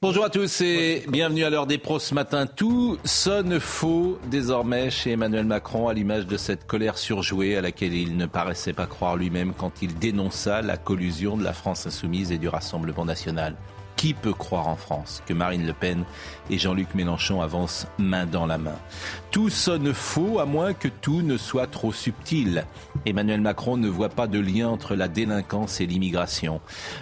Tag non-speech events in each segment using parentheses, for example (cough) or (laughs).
Bonjour à tous et bienvenue à l'heure des pros ce matin. Tout sonne faux désormais chez Emmanuel Macron à l'image de cette colère surjouée à laquelle il ne paraissait pas croire lui-même quand il dénonça la collusion de la France insoumise et du Rassemblement national. Qui peut croire en France que Marine Le Pen et Jean-Luc Mélenchon avancent main dans la main? Tout sonne faux à moins que tout ne soit trop subtil. Emmanuel Macron ne voit pas de lien entre la délinquance et l'immigration.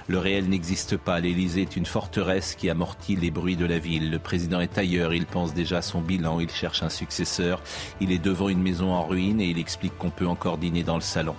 Le réel n'existe pas. L'Élysée est une forteresse qui amortit les bruits de la ville. Le président est ailleurs. Il pense déjà à son bilan. Il cherche un successeur. Il est devant une maison en ruine et il explique qu'on peut encore dîner dans le salon.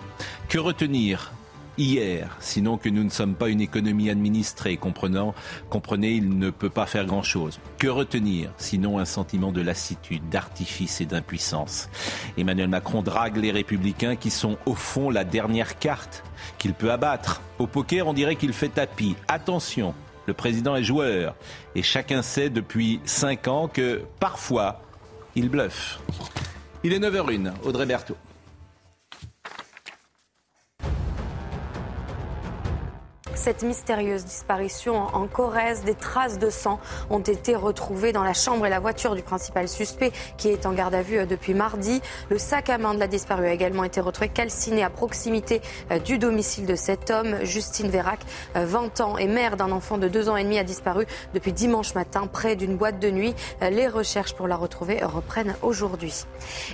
Que retenir? Hier, sinon que nous ne sommes pas une économie administrée. Comprenant, comprenez, il ne peut pas faire grand-chose. Que retenir, sinon un sentiment de lassitude, d'artifice et d'impuissance? Emmanuel Macron drague les républicains qui sont au fond la dernière carte qu'il peut abattre. Au poker, on dirait qu'il fait tapis. Attention, le président est joueur et chacun sait depuis 5 ans que parfois, il bluffe. Il est 9h01, Audrey Berthaud. Cette mystérieuse disparition en Corrèze. Des traces de sang ont été retrouvées dans la chambre et la voiture du principal suspect qui est en garde à vue euh, depuis mardi. Le sac à main de la disparue a également été retrouvé calciné à proximité euh, du domicile de cet homme. Justine Vérac, 20 euh, ans et mère d'un enfant de 2 ans et demi, a disparu depuis dimanche matin près d'une boîte de nuit. Les recherches pour la retrouver reprennent aujourd'hui.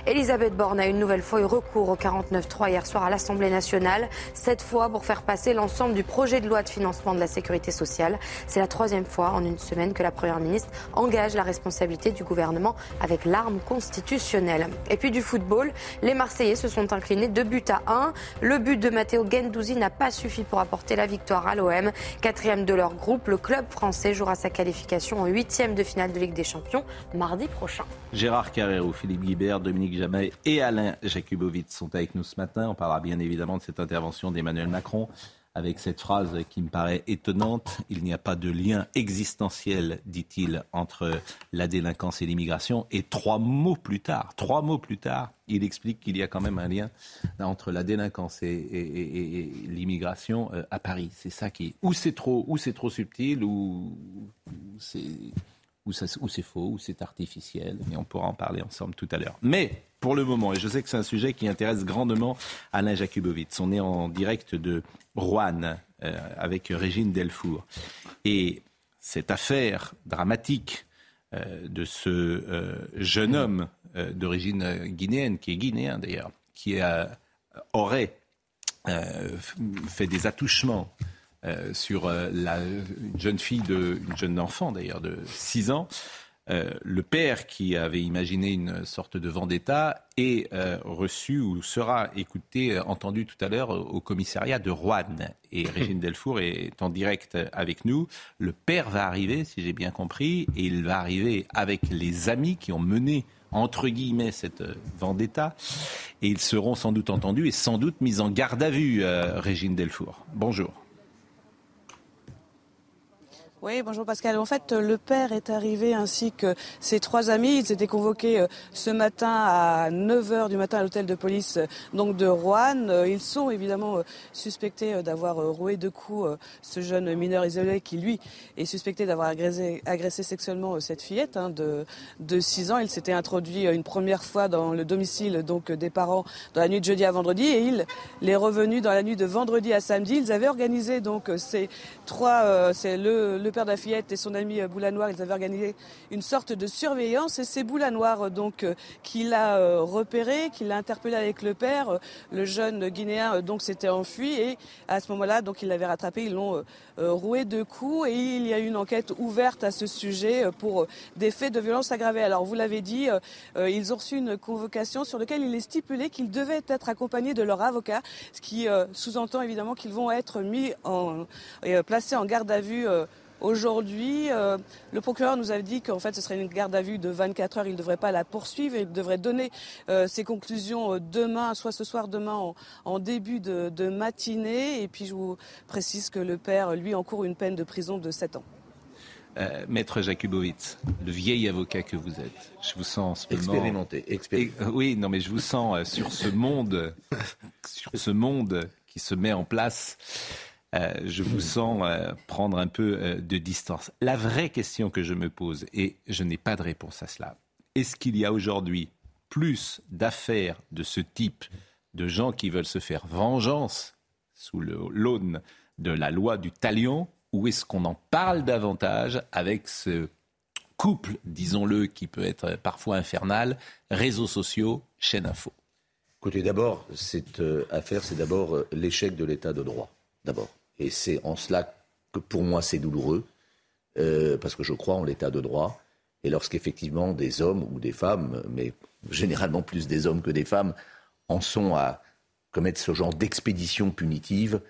Elisabeth Borne a une nouvelle fois eu recours au 49-3 hier soir à l'Assemblée nationale. Cette fois pour faire passer l'ensemble du projet de loi de financement de la sécurité sociale. C'est la troisième fois en une semaine que la Première ministre engage la responsabilité du gouvernement avec l'arme constitutionnelle. Et puis du football, les Marseillais se sont inclinés de buts à 1. Le but de Matteo Gendouzi n'a pas suffi pour apporter la victoire à l'OM. Quatrième de leur groupe, le club français jouera sa qualification en huitième de finale de Ligue des Champions mardi prochain. Gérard Carrero, Philippe Guibert, Dominique Jamais et Alain Jakubowicz sont avec nous ce matin. On parlera bien évidemment de cette intervention d'Emmanuel Macron avec cette phrase qui me paraît étonnante. Il n'y a pas de lien existentiel, dit-il, entre la délinquance et l'immigration. Et trois mots plus tard, trois mots plus tard, il explique qu'il y a quand même un lien entre la délinquance et, l'immigration euh, à Paris. C'est ça qui, ou c'est trop, ou c'est trop subtil, ou c'est ou, c'est faux, ou c'est artificiel, et on pourra en parler ensemble tout à l'heure. Mais pour le moment, et je sais que c'est un sujet qui intéresse grandement Alain Jakubowicz, on est en direct de Rouen euh, avec Régine Delfour. Et cette affaire dramatique euh, de ce euh, jeune homme d'origine guinéenne, qui est guinéen d'ailleurs, qui aurait fait des attouchements sur une jeune fille, une jeune enfant d'ailleurs de 6 ans. Euh, le père qui avait imaginé une sorte de vendetta est reçu ou sera écouté, entendu tout à l'heure au commissariat de Rouen. Et (laughs) Régine Delfour est en direct avec nous. Le père va arriver, si j'ai bien compris, et il va arriver avec les amis qui ont mené entre guillemets cette vendetta. Et ils seront sans doute entendus et sans doute mis en garde à vue, Régine Delfour. Bonjour. Oui, bonjour Pascal. En fait, le père est arrivé ainsi que ses trois amis. Ils étaient convoqués euh, ce matin à 9h du matin à l'hôtel de police euh, donc de Rouen. Euh, ils sont évidemment suspectés d'avoir roué de coups ce jeune mineur isolé qui, lui, est suspecté d'avoir agressé, sexuellement cette fillette hein, de, de 6 ans. Il s'était introduit une première fois dans le domicile donc des parents dans la nuit de jeudi à vendredi et il est revenu dans la nuit de vendredi à samedi. Ils avaient organisé donc ces trois, c'est le père de et son ami Boula Noir, ils avaient organisé une sorte de surveillance et c'est Boula Noir donc qui l'a repéré, qui l'a interpellé avec le père. Le jeune Guinéen donc s'était enfui et à ce moment-là donc il l'avait rattrapé, ils l'ont roué de coups et il y a eu une enquête ouverte à ce sujet pour des faits de violence aggravée. Alors vous l'avez dit, ils ont reçu une convocation sur laquelle il est stipulé qu'ils devaient être accompagnés de leur avocat, ce qui sous-entend évidemment qu'ils vont être mis en, placés en garde à vue Aujourd'hui, le procureur nous a dit qu'en fait, ce serait une garde à vue de 24 heures. Il ne devrait pas la poursuivre. Il devrait donner ses conclusions demain, soit ce soir, demain, en, début de, de, matinée. Et puis, je vous précise que le père, lui, encourt une peine de prison de 7 ans. Euh, Maître Jakubowicz, le vieil avocat que vous êtes, je vous sens en ce moment... Expérimenté. oui, non, mais je vous sens sur ce monde, (laughs) sur ce monde qui se met en place. Euh, je vous sens euh, prendre un peu euh, de distance. La vraie question que je me pose, et je n'ai pas de réponse à cela, est-ce qu'il y a aujourd'hui plus d'affaires de ce type, de gens qui veulent se faire vengeance sous l'aune de la loi du talion, ou est-ce qu'on en parle davantage avec ce couple, disons-le, qui peut être parfois infernal, réseaux sociaux, chaîne info? Écoutez, d'abord, cette affaire, c'est d'abord l'échec de l'état de droit. D'abord. Et c'est en cela que pour moi c'est douloureux, euh, parce que je crois en l'état de droit. Et lorsqu'effectivement des hommes ou des femmes, mais généralement plus des hommes que des femmes, en sont à commettre ce genre d'expédition punitive,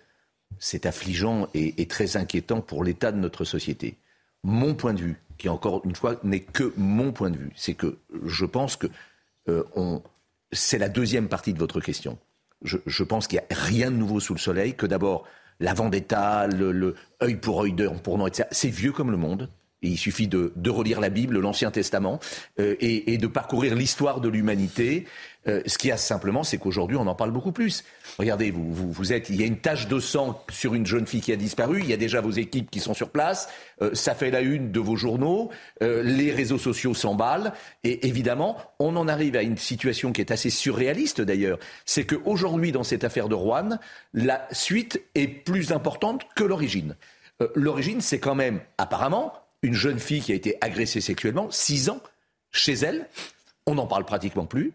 c'est affligeant et, très inquiétant pour l'état de notre société. Mon point de vue, qui encore une fois n'est que mon point de vue, c'est que je pense que euh, c'est la deuxième partie de votre question. Je, pense qu'il n'y a rien de nouveau sous le soleil, que d'abord la vendetta, le, le œil pour œil, d'œil pour nom, etc. C'est vieux comme le monde. Il suffit de, relire la Bible, l'Ancien Testament, euh, et, de parcourir l'histoire de l'humanité. Euh, ce qu'il y a simplement, c'est qu'aujourd'hui, on en parle beaucoup plus. Regardez, vous, vous, êtes, il y a une tache de sang sur une jeune fille qui a disparu. Il y a déjà vos équipes qui sont sur place. Euh, ça fait la une de vos journaux. Euh, les réseaux sociaux s'emballent. Et évidemment, on en arrive à une situation qui est assez surréaliste d'ailleurs. C'est qu'aujourd'hui, dans cette affaire de Rouen, la suite est plus importante que l'origine. l'origine, c'est quand même, apparemment, une jeune fille qui a été agressée sexuellement, six ans, chez elle. On n'en parle pratiquement plus.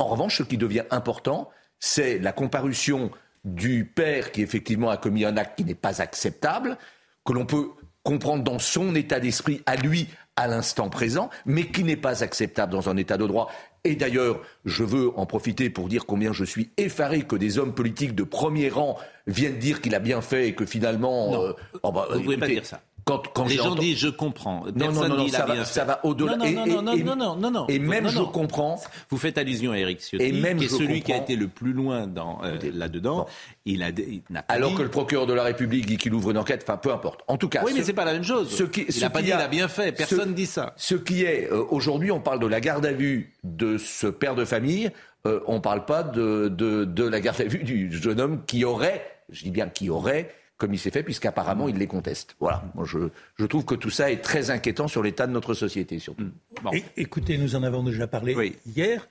En revanche, ce qui devient important, c'est la comparution du père qui effectivement a commis un acte qui n'est pas acceptable, que l'on peut comprendre dans son état d'esprit à lui à l'instant présent, mais qui n'est pas acceptable dans un état de droit. Et d'ailleurs, je veux en profiter pour dire combien je suis effaré que des hommes politiques de premier rang viennent dire qu'il a bien fait et que finalement... Non, euh, oh bah, vous ne pouvez pas dire ça. Quand, quand les gens disent je comprends. Non, non, non, ça, va, ça va au-delà. Non, non, non, non, non, non, non, Et même je comprends. Vous faites allusion à Eric Ciotti, et même qui est celui qui a été le plus loin dans euh, là-dedans. Il a, n'a pas Alors que le procureur de la République dit qu'il ouvre une enquête, enfin peu importe. En tout cas. Oui, mais c'est pas la même chose. Ce qui, il n'a pas dit qu'il a bien fait. Personne ne dit ça. Ce qui est euh, aujourd'hui, on parle de la garde à vue de ce père de famille. Euh, on ne parle pas de, de, de la garde à vue du jeune homme qui aurait, je dis bien qui aurait comme il s'est fait, puisqu'apparemment il les conteste. Voilà. Moi, je, je, trouve que tout ça est très inquiétant sur l'état de notre société, surtout. Mm. écoutez, nous en avons déjà parlé hier.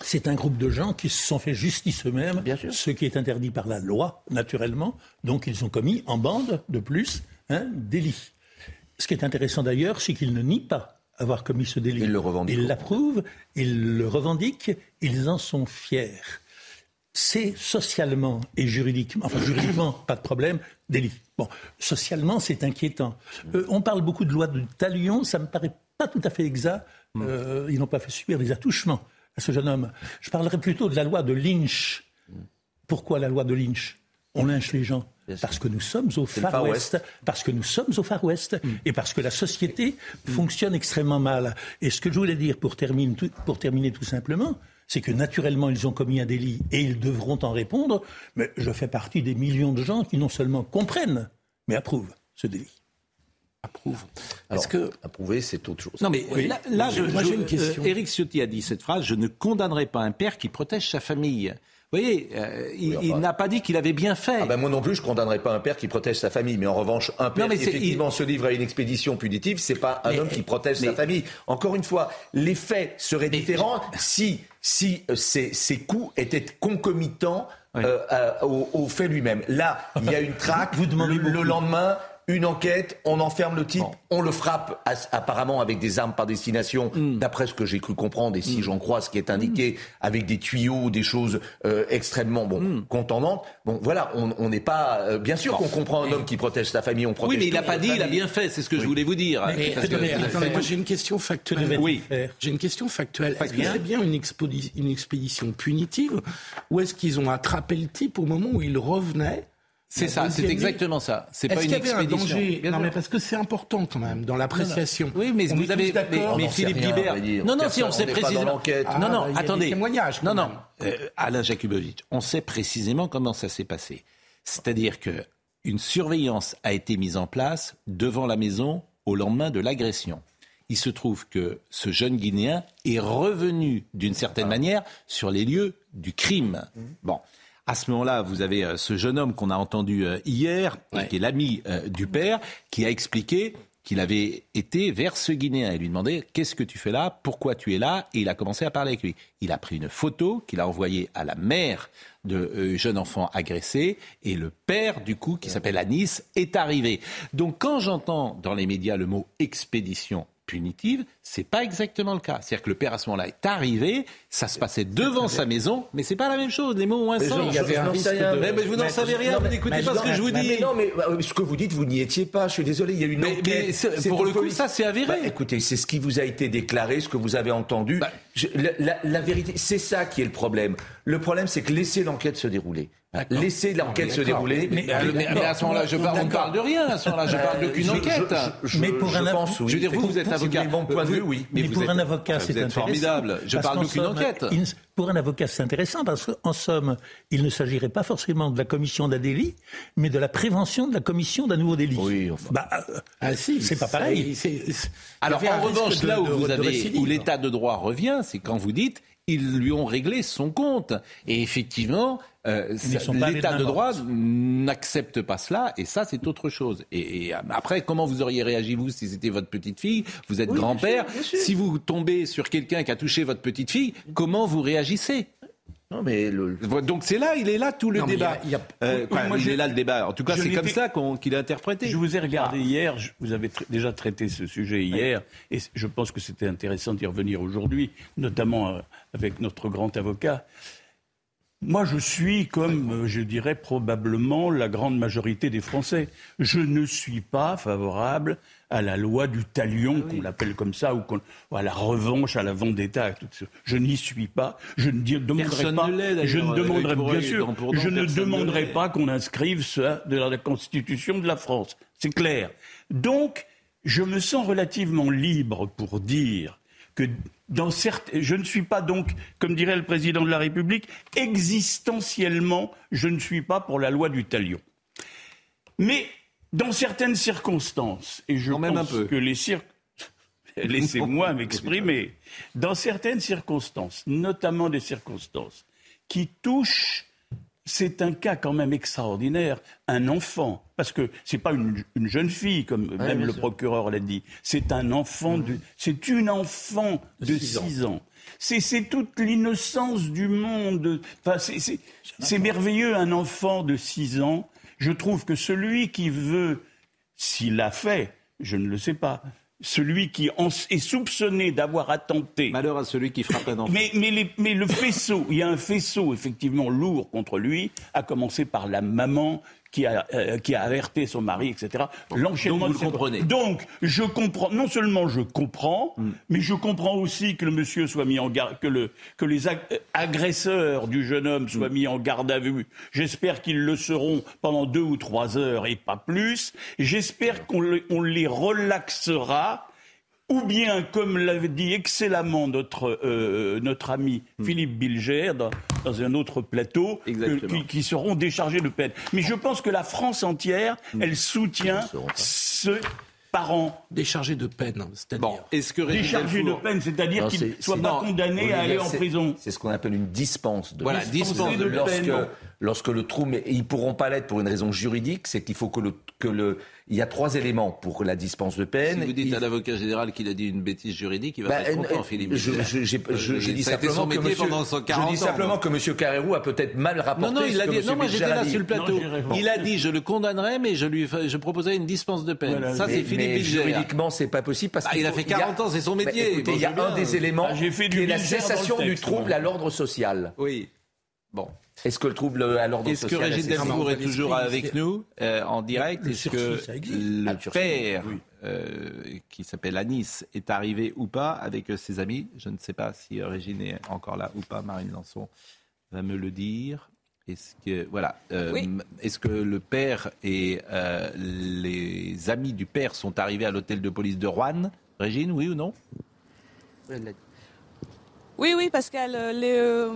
C'est un groupe de gens qui se sont fait justice eux-mêmes, ce qui est interdit par la loi, naturellement. Donc ils ont commis en bande, de plus, un délit. Ce qui est intéressant d'ailleurs, c'est qu'ils ne nient pas avoir commis ce délit. Ils le revendiquent. Ils l'approuvent, ils le revendiquent, ils en sont fiers c'est socialement et juridiquement, enfin juridiquement, pas de problème, délit. Bon, socialement, c'est inquiétant. Euh, on parle beaucoup de loi de talion, ça me paraît pas tout à fait exact. Mm. Euh, ils n'ont pas fait subir des attouchements à ce jeune homme. Je parlerai plutôt de la loi de Lynch. Pourquoi la loi de Lynch? On lynche les gens parce que nous sommes au Far, West, parce que nous sommes au Far West mm. et parce que la société mm. fonctionne extrêmement mal. Et ce que je voulais dire pour terminer, pour terminer tout simplement, c'est que naturellement ils ont commis un délit et ils devront en répondre, mais je fais partie des millions de gens qui non seulement comprennent, mais approuvent ce délit. Approuve. Est-ce que approuver, c'est autre chose Non, mais là, moi, j'ai une question. Éric euh, Ciotti a dit cette phrase je ne condamnerai pas un père qui protège sa famille. Vous voyez, euh, il, n'a pas dit qu'il avait bien fait. Ah ben moi non plus, je condamnerai pas un père qui protège sa famille. Mais en revanche, un père qui effectivement se livre à une expédition punitive, c'est pas un homme qui protège sa famille. Encore une fois, les faits seraient différents si si euh, ces, ces coups étaient concomitants euh, au, fait lui-même. Là, il y a une traque. Vous demandez le, lendemain, une enquête, on enferme le type, on le frappe apparemment avec des armes par destination, mm. d'après ce que j'ai cru comprendre, et si mm. j'en crois ce qui est indiqué, mm. avec des tuyaux, des choses euh, extrêmement bon, contendantes. Bon, voilà, on n'est pas... Euh, bien sûr qu'on comprend un homme qui protège sa famille, on protège... Oui, mais il n'a pas dit, il a bien fait, c'est ce que je voulais vous dire. Mais, moi j'ai une question factuelle. Oui. J'ai une question factuelle. Est-ce que c'est bien une, une expédition punitive, ou est-ce qu'ils ont attrapé le type au moment où il revenait c'est ça, c'est exactement ça. C'est pas une expédition. Un danger non, mais parce que c'est important quand même dans l'appréciation. Oui, mais vous avez, mais, Philippe Guibert. Non, non, si on sait précisément. Ah, non, non, attendez. Non, non, euh, Alain Jakubowicz, on sait précisément comment ça s'est passé. C'est-à-dire que une surveillance a été mise en place devant la maison au lendemain de l'agression. Il se trouve que ce jeune Guinéen est revenu d'une certaine ah. manière sur les lieux du crime. Mmh. Bon. À ce moment-là, vous avez euh, ce jeune homme qu'on a entendu euh, hier, qui est l'ami euh, du père, qui a expliqué qu'il avait été vers ce Guinéen et lui demandait qu'est-ce que tu fais là, pourquoi tu es là, et il a commencé à parler avec lui. Il a pris une photo qu'il a envoyée à la mère de jeune enfant agressé et le père du coup qui s'appelle Anis est arrivé. Donc quand j'entends dans les médias le mot expédition punitive, c'est pas exactement le cas. C'est-à-dire que le père à ce moment-là est arrivé, ça se passait devant sa maison, mais c'est pas la même chose. Les mots ont un sens. Il y avait un mais, vous n'en savez rien, vous n'écoutez pas ce que je vous dis. non, mais euh, ce que vous dites, vous n'y étiez pas. Je suis désolé, il y a une enquête. Mais pour le coup, ça c'est avéré. Bah, écoutez, c'est ce qui vous a été déclaré, ce que vous avez entendu. Bah, la, vérité, c'est ça qui est le problème. Le problème, c'est que laissez l'enquête se dérouler. Laissez l'enquête se dérouler. Mais, à ce moment-là, je parle, on ne parle de rien. À ce moment-là, je parle d'aucune enquête. mais pour un pense, je veux dire, vous, vous êtes avocat. Bon point de vue, oui. Mais, pour un avocat, c'est intéressant. formidable. Je parle d'aucune enquête. Pour un avocat, c'est intéressant parce qu'en somme, il ne s'agirait pas forcément de la commission d'un délit, mais de la prévention de la commission d'un nouveau délit. Oui, enfin. Bah, euh, ah, si, c'est pas pareil. Alors, en revanche, là où vous avez, où l'état de droit revient, c'est quand vous dites ils lui ont réglé son compte. Et effectivement, euh, l'état de droit n'accepte pas cela, et ça, c'est autre chose. Et, après, comment vous auriez réagi, vous, si c'était votre petite fille? Vous êtes grand-père. Si vous tombez sur quelqu'un qui a touché votre petite fille, comment vous réagissez? Non, mais Donc c'est là, il est là tout le débat. Euh, il est là le débat. En tout cas, c'est comme ça qu'il est interprété. Je vous ai regardé ah. hier, vous avez déjà traité ce sujet hier, et je pense que c'était intéressant d'y revenir aujourd'hui, notamment euh, avec notre grand avocat. Moi, je suis comme, euh, je dirais, probablement la grande majorité des Français. Je ne suis pas favorable à la loi du talion, qu'on l'appelle comme ça, ou, à la revanche, à la vendetta. Je n'y suis pas. Je ne demanderai pas. je ne demanderai, bien sûr, je ne demanderai pas qu'on inscrive ça de la Constitution de la France. C'est clair. Donc, je me sens relativement libre pour dire que dans je ne suis pas donc, comme dirait le président de la République, existentiellement, je ne suis pas pour la loi du talion. Mais dans certaines circonstances, et je pense que les circonstances (laughs) Laissez-moi (laughs) m'exprimer. Dans certaines circonstances, notamment des circonstances qui touchent c'est un cas quand même extraordinaire. Un enfant, parce que c'est pas une, jeune fille, comme même le procureur l'a dit, c'est un enfant, de, c'est une enfant de 6 ans. C'est toute l'innocence du monde. Enfin, c'est merveilleux, un enfant de 6 ans. Je trouve que celui qui veut, s'il l'a fait, je ne le sais pas, celui qui est soupçonné d'avoir attenté. Malheur à celui qui frappe un enfant. Mais, mais, le faisceau, il y a un faisceau effectivement lourd contre lui, à commencer par la maman qui a, euh, qui a alerté son mari, etc. L'enchaînement. Donc, vous comprenez. Donc, je comprends. Non seulement je comprends, hmm. mais je comprends aussi que le monsieur soit mis en garde, que, le, que les agresseurs du jeune homme soient hmm. mis en garde à vue. J'espère qu'ils le seront pendant deux ou trois heures et pas plus. J'espère qu'on les relaxera ou bien, comme l'avait dit excellemment notre, euh, notre ami hmm. Philippe Bilger dans, un autre plateau, qui, seront déchargés de peine. Mais je pense que la France entière, hmm. elle soutient ce parent déchargé de peine, c'est-à-dire est-ce que déchargé de peine, c'est-à-dire qu'il ne soit pas condamné à aller en prison. C'est ce qu'on appelle une dispense de voilà, dispense de, lorsque lorsque le trouble, ils pourront pas l'être pour une raison juridique, c'est qu'il faut que le, que le, il y a trois éléments pour la dispense de peine. Si vous dites Il- à l'avocat général qu'il a dit une bêtise juridique, il va Bah, pas être euh, content, Philippe. Je, je, j'ai- je- je Euh, dis ça a été simplement son que métier monsieur, je 40 dis simplement ans. que monsieur Carrérou a peut-être mal rapporté Non, non, il a dit. Non, moi j'étais là sur le plateau. Non, il a dit je le condamnerais, mais je lui je proposais une dispense de peine. Voilà. Ça, c'est Mais, Philippe mais juridiquement, c'est pas possible parce Ah, qu'il il a fait il y 40 ans, c'est son métier. il y a je un des éléments Ah, qui est la cessation du trouble à l'ordre social. Oui. Bon. Est-ce que le trouble à l'ordre Est-ce que social Régine est cessé Delfour on est toujours avec nous euh, en direct Est-ce que le Ah, père, oui. euh, qui s'appelle Anis, est arrivé ou pas avec euh, ses amis? Je ne sais pas si euh, Régine est encore là ou pas. Marine Lançon va me le dire. Est-ce que voilà euh, Oui. Est-ce que le père et euh, les amis du père sont arrivés à l'hôtel de police de Rouen Régine, oui ou non? Oui, oui, Pascal, euh, les, euh.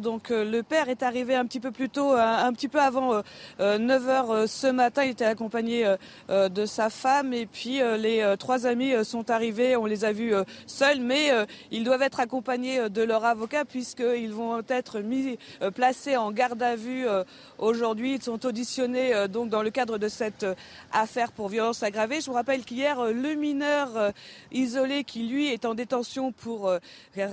Donc, euh, le père est arrivé un petit peu plus tôt, un, un petit peu avant 9h ce matin. Il était accompagné euh, euh, de sa femme. Et puis, euh, les euh, trois amis euh, sont arrivés. On les a vus euh, seuls, mais euh, ils doivent être accompagnés euh, de leur avocat puisqu'ils vont être mis, euh, placés en garde à vue euh, aujourd'hui. Ils sont auditionnés euh, donc dans le cadre de cette euh, affaire pour violence aggravée. Je vous rappelle qu'hier, euh, le mineur euh, isolé qui, lui, est en détention pour...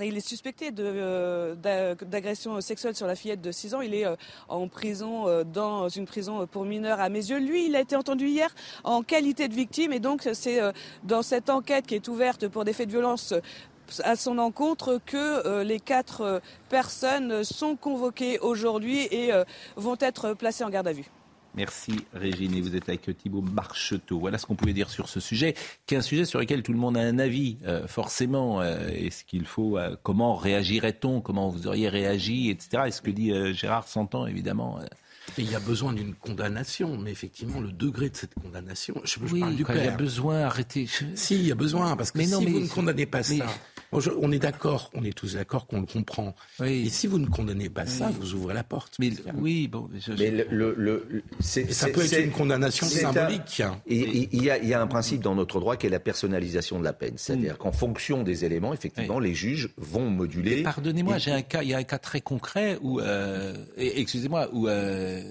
il est suspecté euh, d'a- d'agression sexuelle sur la fillette de 6 ans. Il est euh, en prison, euh, dans une prison pour mineurs à mes yeux. Lui, il a été entendu hier en qualité de victime et donc c'est dans cette enquête qui est ouverte pour des faits de violence à son encontre que les quatre personnes sont convoquées aujourd'hui et vont être placées en garde à vue. Merci Régine et vous êtes avec Thibault Marcheteau. Voilà ce qu'on pouvait dire sur ce sujet, qui est un sujet sur lequel tout le monde a un avis, euh, forcément. Euh, Est-ce qu'il faut, euh, comment réagirait-on, comment vous auriez réagi, etc. Et ce que dit Gérard s'entend évidemment. il y a besoin d'une condamnation, mais effectivement, le degré de cette condamnation, je, je oui, parle du quand il y a père. besoin, arrêtez. Je- Si, il y a besoin, parce que Mais si non, mais- vous ne condamnez pas mais- ça, Bon, je- on est d'accord, on est tous d'accord qu'on le comprend. Oui. Et si vous ne condamnez pas ça, vous ouvrez la porte. Mais oui, bon, je- Mais le, le- le- le- c'est- Et ça c'est- peut être une condamnation un- symbolique. Il il y, a, il y a un principe dans notre droit qui est la personnalisation de la peine. Mm. C'est-à-dire qu'en fonction des éléments, effectivement, les juges vont moduler. Pardonnez-moi, Et- j'ai un cas, il y a un cas très concret où, euh, excusez-moi, où, euh,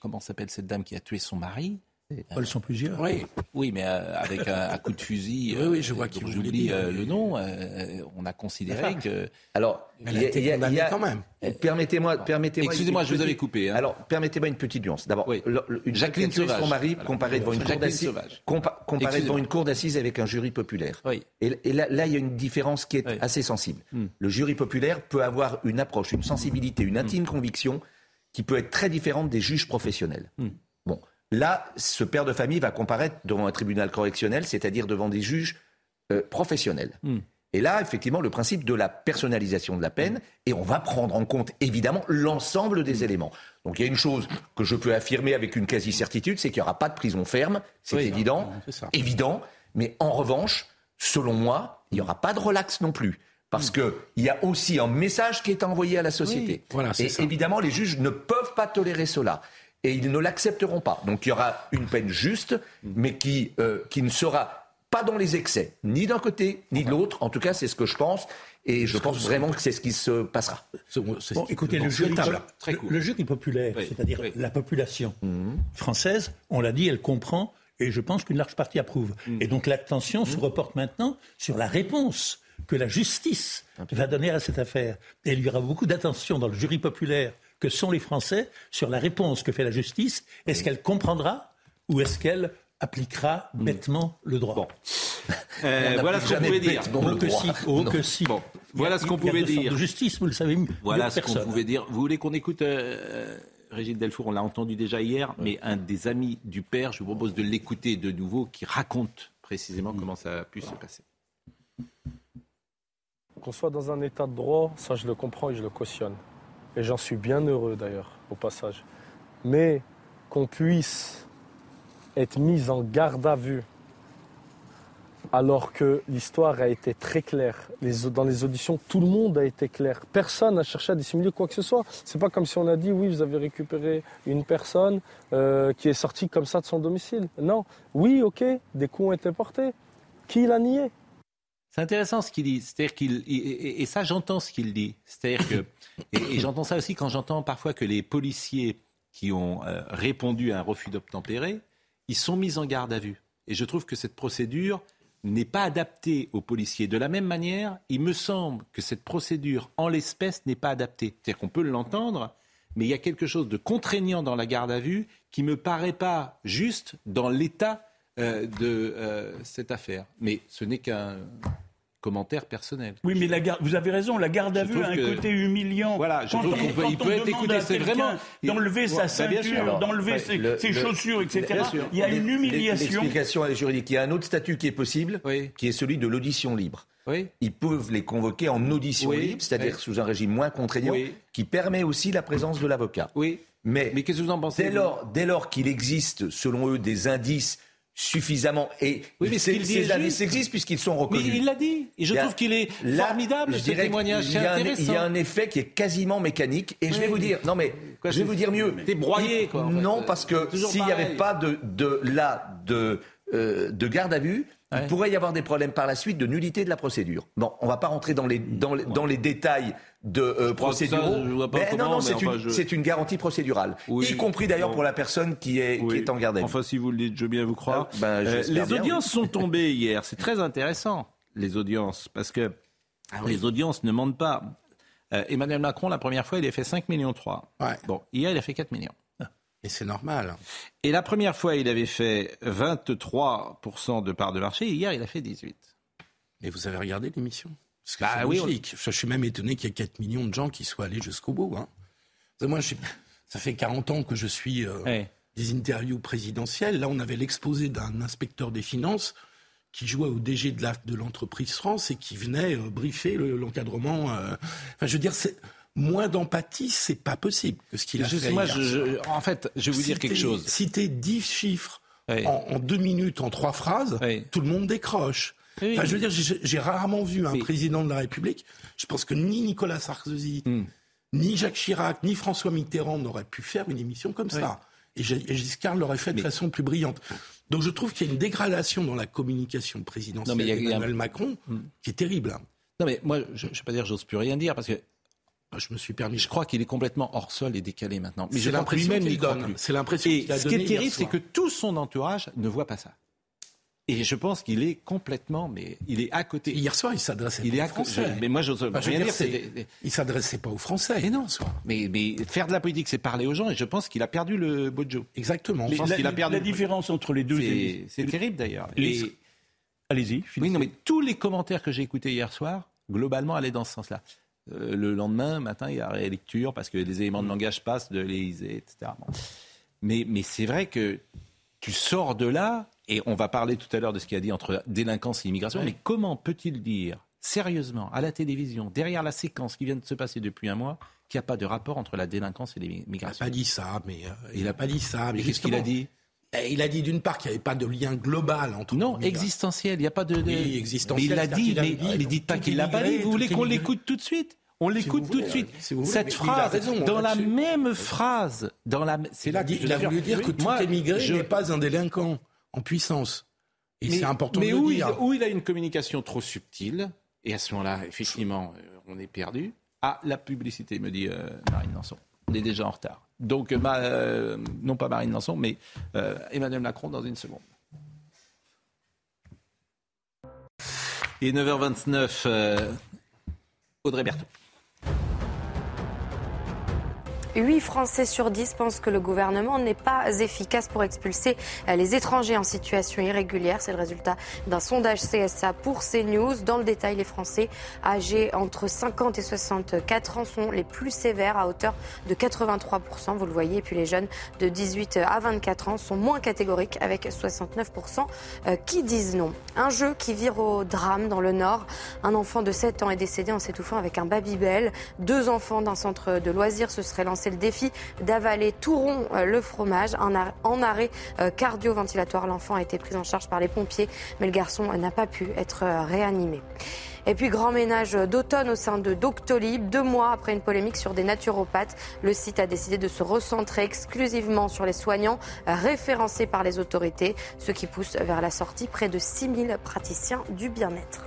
comment s'appelle cette dame qui a tué son mari? Elles sont plusieurs. Oui, Oui, mais euh, avec un, un coup de fusil. Oui, oui, je vois qui dont vous J'oublie euh, le nom. euh, on a considéré que. Alors, il y a- y a- il condamnée y a- quand même. Permettez-moi, permettez-moi. une Excusez-moi, je vous petite- avais coupé. hein. Alors, permettez-moi une petite nuance. D'abord, Oui. une Jacqueline Sauvage. son mari Voilà. comparé devant une cour d'assises, compa- comparé devant une cour d'assises avec un jury populaire. Oui. Et, et là, là, il y a une différence qui est Oui. assez sensible. Hmm. Le jury populaire peut avoir une approche, une sensibilité, une intime conviction qui peut être très différente des juges professionnels. Hmm. Bon, là, ce père de famille va comparaître devant un tribunal correctionnel, c'est-à-dire devant des juges euh, professionnels. Hmm. Et là, effectivement, le principe de la personnalisation de la peine, et on va prendre en compte évidemment l'ensemble des Hmm. éléments. Donc il y a une chose que je peux affirmer avec une quasi-certitude, c'est qu'il n'y aura pas de prison ferme, c'est Oui. évident, évident, mais en revanche, selon moi, il n'y aura pas de relax non plus. Parce qu'il y a aussi un message qui est envoyé à la société. Oui, voilà, c'est et ça. évidemment, les juges ne peuvent pas tolérer cela. Et ils ne l'accepteront pas. Donc il y aura une peine juste, mais qui, euh, qui ne sera pas dans les excès, ni d'un côté, ni de l'autre. En tout cas, c'est ce que je pense. Et je pense vraiment que c'est ce qui se passera. Bon, écoutez, le jury. Très le- court. le jury populaire, Oui, c'est-à-dire oui. la population Mhm. française, on l'a dit, elle comprend, et je pense qu'une large partie approuve. Mm. Et donc l'attention se reporte maintenant sur la réponse que la justice va donner à cette affaire. Et il y aura beaucoup d'attention dans le jury populaire que sont les Français sur la réponse que fait la justice. Est-ce qu'elle comprendra ou est-ce qu'elle appliquera bêtement le droit Bon. (laughs) Euh, On voilà ce qu'on jamais pouvait dire. Oh que si, oh Non. que si. Bon, voilà ce qu'on pouvait deux sortes dire. de justice, vous le savez mieux Voilà ce qu'on pouvait dire. Vous voulez qu'on écoute euh, euh, Régine Delfour On l'a entendu déjà hier, mais un des amis du père, je vous propose de l'écouter de nouveau, qui raconte précisément comment ça a pu se passer. Qu'on soit dans un état de droit, ça je le comprends et je le cautionne. Et j'en suis bien heureux d'ailleurs, au passage. Mais qu'on puisse être mis en garde à vue alors que l'histoire a été très claire. Dans les auditions, tout le monde a été clair. Personne n'a cherché à dissimuler quoi que ce soit. C'est pas comme si on a dit oui, vous avez récupéré une personne euh, qui est sortie comme ça de son domicile. Non. Oui, ok, des coups ont été portés. Qui l'a nié? C'est intéressant ce qu'il dit. C'est-à-dire qu'il et, ça j'entends ce qu'il dit. C'est-à-dire que et, j'entends ça aussi quand j'entends parfois que les policiers qui ont euh, répondu à un refus d'obtempérer, ils sont mis en garde à vue. Et je trouve que cette procédure n'est pas adaptée aux policiers. De la même manière, il me semble que cette procédure en l'espèce n'est pas adaptée. C'est-à-dire qu'on peut l'entendre, mais il y a quelque chose de contraignant dans la garde à vue qui me paraît pas juste dans l'état euh, de euh, cette affaire. Mais ce n'est qu'un commentaire personnel. Oui, mais la garde, vous avez raison, la garde à vue a un côté humiliant. Voilà, je trouve qu'on peut, il peut être écouté, c'est vraiment d'enlever sa ceinture, d'enlever ses, chaussures, etc. Il y a une humiliation. L'explication juridique. Il y a un autre statut qui est possible, qui est celui de l'audition libre. Oui. Ils peuvent les convoquer en audition libre, c'est-à-dire sous un régime moins contraignant, qui permet aussi la présence de l'avocat. Oui. Mais, mais qu'est-ce que vous en pensez Dès lors, dès lors qu'il existe, selon eux, des indices suffisamment. Et oui, mais ces, ces existent puisqu'ils sont reconnus. Mais il l'a dit. Et je trouve qu'il est formidable, ce témoignage. Il y, a un, il y a un effet qui est quasiment mécanique. Et je vais vous dire, non mais, je vais vous dire mieux. T'es broyé, quoi. Non, parce que s'il n'y avait pas de, de là, de, euh, de garde à vue, il pourrait y avoir des problèmes par la suite de nullité de la procédure. Bon, on ne va pas rentrer dans les, dans les, dans les détails de euh, procéduraux. mais non, non, c'est une, une, garantie procédurale, y compris d'ailleurs pour la personne qui est, qui est en garde à vue. Enfin, si vous le dites, je veux bien vous croire. Ah, ben, euh, les audiences sont tombées hier. C'est très intéressant, les audiences, parce que ah les audiences ne mentent pas. Euh, Emmanuel Macron, la première fois, il a fait 5 millions 3. Bon, hier, il a fait 4 millions. Et c'est normal. Et la première fois, il avait fait 23% de part de marché. Hier, il a fait 18%. Et vous avez regardé l'émission? Parce que bah, oui, logique. Je suis même étonné qu'il y ait 4 millions de gens qui soient allés jusqu'au bout. Hein. Moi, ça fait 40 ans que je suis euh, des interviews présidentielles. Là, on avait l'exposé d'un inspecteur des finances qui jouait au DG de l'entreprise France et qui venait euh, briefer l'encadrement. Euh. Enfin, je veux dire, c'est moins d'empathie, c'est pas possible que ce qu'il a fait. Moi, je, en fait, je vais vous dire quelque chose. Citer dix chiffres en, deux minutes, en trois phrases, tout le monde décroche. Enfin, je veux dire, j'ai rarement vu un président de la République. Je pense que ni Nicolas Sarkozy, hmm. ni Jacques Chirac, ni François Mitterrand n'auraient pu faire une émission comme ça. Et Giscard l'aurait fait de façon plus brillante. Donc je trouve qu'il y a une dégradation dans la communication présidentielle d'Emmanuel Macron hmm. qui est terrible. Non mais moi, je ne vais pas dire j'ose plus rien dire parce que je me suis permis. Je crois qu'il est complètement hors sol et décalé maintenant. Mais c'est l'impression qu'il donne. C'est l'impression qu'il a Ce qui est terrible, c'est que tout son entourage ne voit pas ça. Et je pense qu'il est complètement, mais il est à côté. Hier soir, il s'adressait pas aux Français. mais moi, je rien dire. Il s'adressait pas aux Français. Mais non. Soir. Mais, mais faire de la politique, c'est parler aux gens. Et je pense qu'il a perdu le bojo. Exactement. Je pense qu'il a perdu. La différence entre les deux, c'est terrible d'ailleurs. Allez-y. Oui, non, mais tous les commentaires que j'ai écoutés hier soir, globalement, allaient dans ce sens-là. Euh, le lendemain matin, il y a rélecture parce que les éléments de langage passent de l'Élysée, etc. Mais, mais c'est vrai que tu sors de là, et on va parler tout à l'heure de ce qu'il a dit entre délinquance et immigration, mais comment peut-il dire sérieusement à la télévision, derrière la séquence qui vient de se passer depuis un mois, qu'il n'y a pas de rapport entre la délinquance et l'immigration Il n'a pas dit ça, mais euh, il n'a pas dit ça. Mais qu'est-ce qu'il a dit? Il a dit d'une part qu'il n'y avait pas de lien global entre non existentiel. Il n'y a pas de, Oui, existentiel. Mais il l'a dit, mais ne dites pas qu'il l'a pas dit. Vous voulez qu'on l'écoute tout de suite? On l'écoute tout de suite. Cette phrase, dans la même phrase, dans la, c'est là il a voulu dire que tout émigré n'est pas un délinquant en puissance. Et c'est important de où dire. Mais où il a une communication trop subtile, et à ce moment-là, effectivement, euh, on est perdu. Ah, la publicité, me dit euh, Marine Lançon. On est déjà en retard. Donc, euh, non pas Marine Lançon, mais Emmanuel Macron dans une seconde. Et 9h29, Audrey Berthaud. 8 Français sur 10 pensent que le gouvernement n'est pas efficace pour expulser les étrangers en situation irrégulière. C'est le résultat d'un sondage CSA pour CNews. Dans le détail, les Français âgés entre 50 et 64 ans sont les plus sévères à hauteur de 83%. Vous le voyez. Et puis les jeunes de 18 à 24 ans sont moins catégoriques avec 69% euh, qui disent non. Un jeu qui vire au drame dans le Nord. Un enfant de 7 ans est décédé en s'étouffant avec un Babybel. Deux enfants d'un centre de loisirs se seraient lancés c'est le défi d'avaler tout rond euh, le fromage. En arrêt euh, cardio-ventilatoire, l'enfant a été pris en charge par les pompiers, mais le garçon n'a pas pu être euh, réanimé. Et puis grand ménage d'automne au sein de Doctolib. Deux mois après une polémique sur des naturopathes, le site a décidé de se recentrer exclusivement sur les soignants référencés par les autorités, ce qui pousse vers la sortie près de 6000 praticiens du bien-être.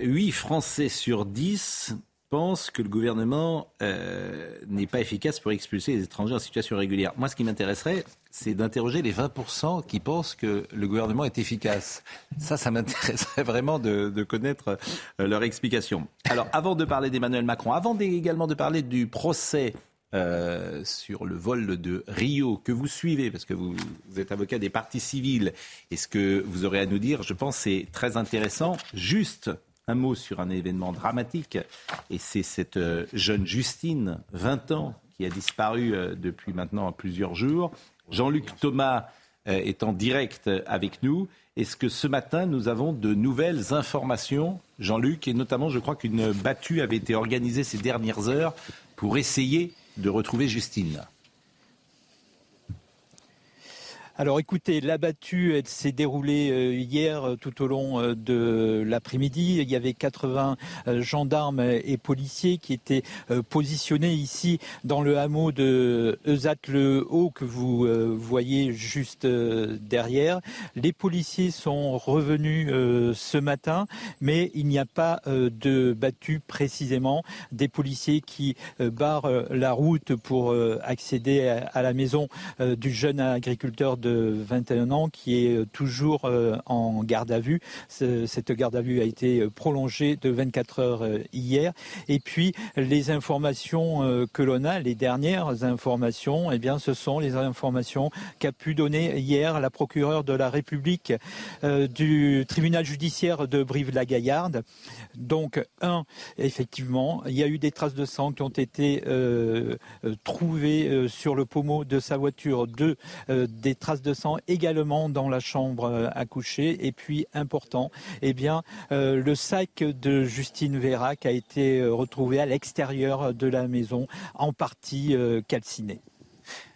8 Français sur 10 pensent que le gouvernement euh, n'est pas efficace pour expulser les étrangers en situation régulière. Moi, ce qui m'intéresserait, c'est d'interroger les 20% qui pensent que le gouvernement est efficace. Ça, ça (laughs) m'intéresserait vraiment de, connaître euh, leur explication. Alors, avant de parler d'Emmanuel Macron, avant également de parler du procès euh, sur le vol de Rio que vous suivez, parce que vous, vous, êtes avocat des partis civils, et ce que vous aurez à nous dire, je pense, c'est très intéressant. Juste un mot sur un événement dramatique, et c'est cette euh, jeune Justine, 20 ans, qui a disparu euh, depuis maintenant plusieurs jours. Jean-Luc Thomas euh, est en direct avec nous. Est-ce que ce matin, nous avons de nouvelles informations, Jean-Luc, et notamment, je crois qu'une battue avait été organisée ces dernières heures pour essayer de retrouver Justine alors écoutez, la battue s'est déroulée euh, hier euh, tout au long euh, de l'après-midi. Il y avait 80 gendarmes et policiers qui étaient positionnés ici dans le hameau de Eusat-le-Haut que vous voyez juste derrière. Les policiers sont revenus ce matin, mais il n'y a pas de battue précisément. Des policiers qui barrent la route pour accéder à la maison du jeune agriculteur de 21 ans qui est toujours euh, en garde à vue. Cette garde à vue a été prolongée de 24 heures euh, hier. Et puis les informations euh, que l'on a, les dernières informations, eh bien, ce sont les informations qu'a pu donner hier la procureure de la République du tribunal judiciaire de Brive-la-Gaillarde. Donc, un, effectivement, il y a eu des traces de sang qui ont été trouvées sur le pommeau de sa voiture. Deux, des traces de sang également dans la chambre euh, à coucher. Et puis, important, eh bien, euh, le sac de Justine Vérac a été euh, retrouvé à l'extérieur de la maison, en partie calciné.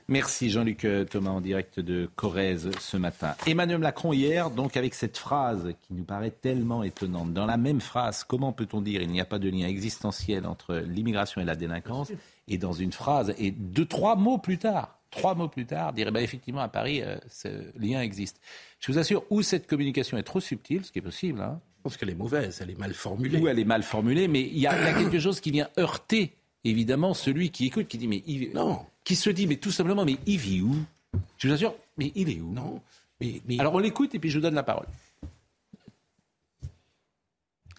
Merci Jean-Luc Thomas en direct de Corrèze ce matin. Emmanuel Macron hier, donc avec cette phrase qui nous paraît tellement étonnante. Dans la même phrase, comment peut-on dire il n'y a pas de lien existentiel entre l'immigration et la délinquance? Et dans une phrase, et deux, trois mots plus tard, trois mots plus tard, dirait bah, effectivement à Paris, euh, ce lien existe. Je vous assure, ou cette communication est trop subtile, ce qui est possible. Hein, je pense qu'elle est mauvaise, elle est mal formulée. Ou elle est mal formulée, mais il y, a, quelque chose qui vient heurter, évidemment, celui qui écoute, qui dit, mais non. qui se dit, mais tout simplement, mais il vit où? Je vous assure, mais il est où? Non. Mais, Alors on l'écoute et puis je vous donne la parole.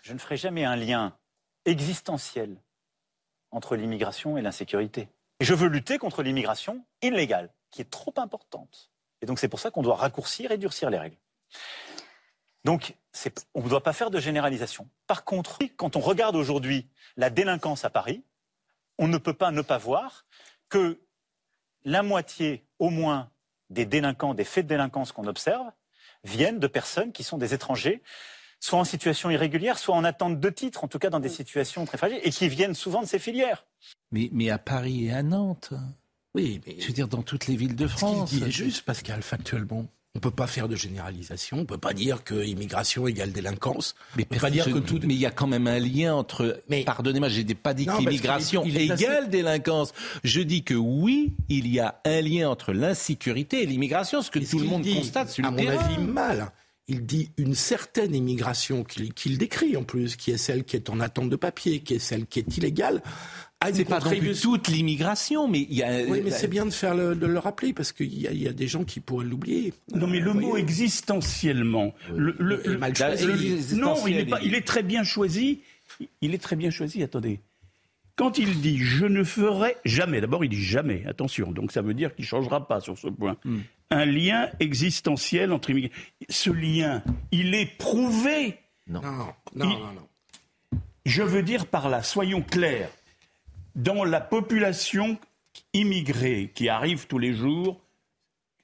Je ne ferai jamais un lien existentiel entre l'immigration et l'insécurité. Et je veux lutter contre l'immigration illégale, qui est trop importante. Et donc c'est pour ça qu'on doit raccourcir et durcir les règles. Donc on ne doit pas faire de généralisation. Par contre, quand on regarde aujourd'hui la délinquance à Paris, on ne peut pas ne pas voir que la moitié au moins des délinquants, des faits de délinquance qu'on observe, viennent de personnes qui sont des étrangers soit en situation irrégulière, soit en attente de titre, en tout cas dans des situations très fragiles, et qui viennent souvent de ces filières. Mais, mais à Paris et à Nantes Oui, mais... Je veux dire, dans toutes les villes de France. Ce qu'il dit est juste, Pascal, factuellement. On ne peut pas faire de généralisation, on ne peut pas dire que immigration égale délinquance. Mais, pas dire que tout... mais il y a quand même un lien entre. Mais... Pardonnez-moi, je n'ai pas dit que l'immigration égale délinquance. Je dis que oui, il y a un lien entre l'insécurité et l'immigration, ce que tout le monde constate sur le À mon avis, mal il dit une certaine immigration qu'il décrit en plus, qui est celle qui est en attente de papier, qui est celle qui est illégale. C'est pas toute l'immigration, mais il y a. Oui, mais c'est bien de faire le, de le rappeler parce qu'il y, y, a des gens qui pourraient l'oublier. Non, mais le mot existentiellement, le, le, mal choisi. non, il est, pas, il est très bien choisi. Il est très bien choisi. Attendez, quand il dit je ne ferai jamais, d'abord il dit jamais, attention, donc ça veut dire qu'il ne changera pas sur ce point. Hmm. Un lien existentiel entre immigrés. Ce lien, il est prouvé. Non, non, non, non. Je veux dire par là, soyons clairs, dans la population immigrée qui arrive tous les jours,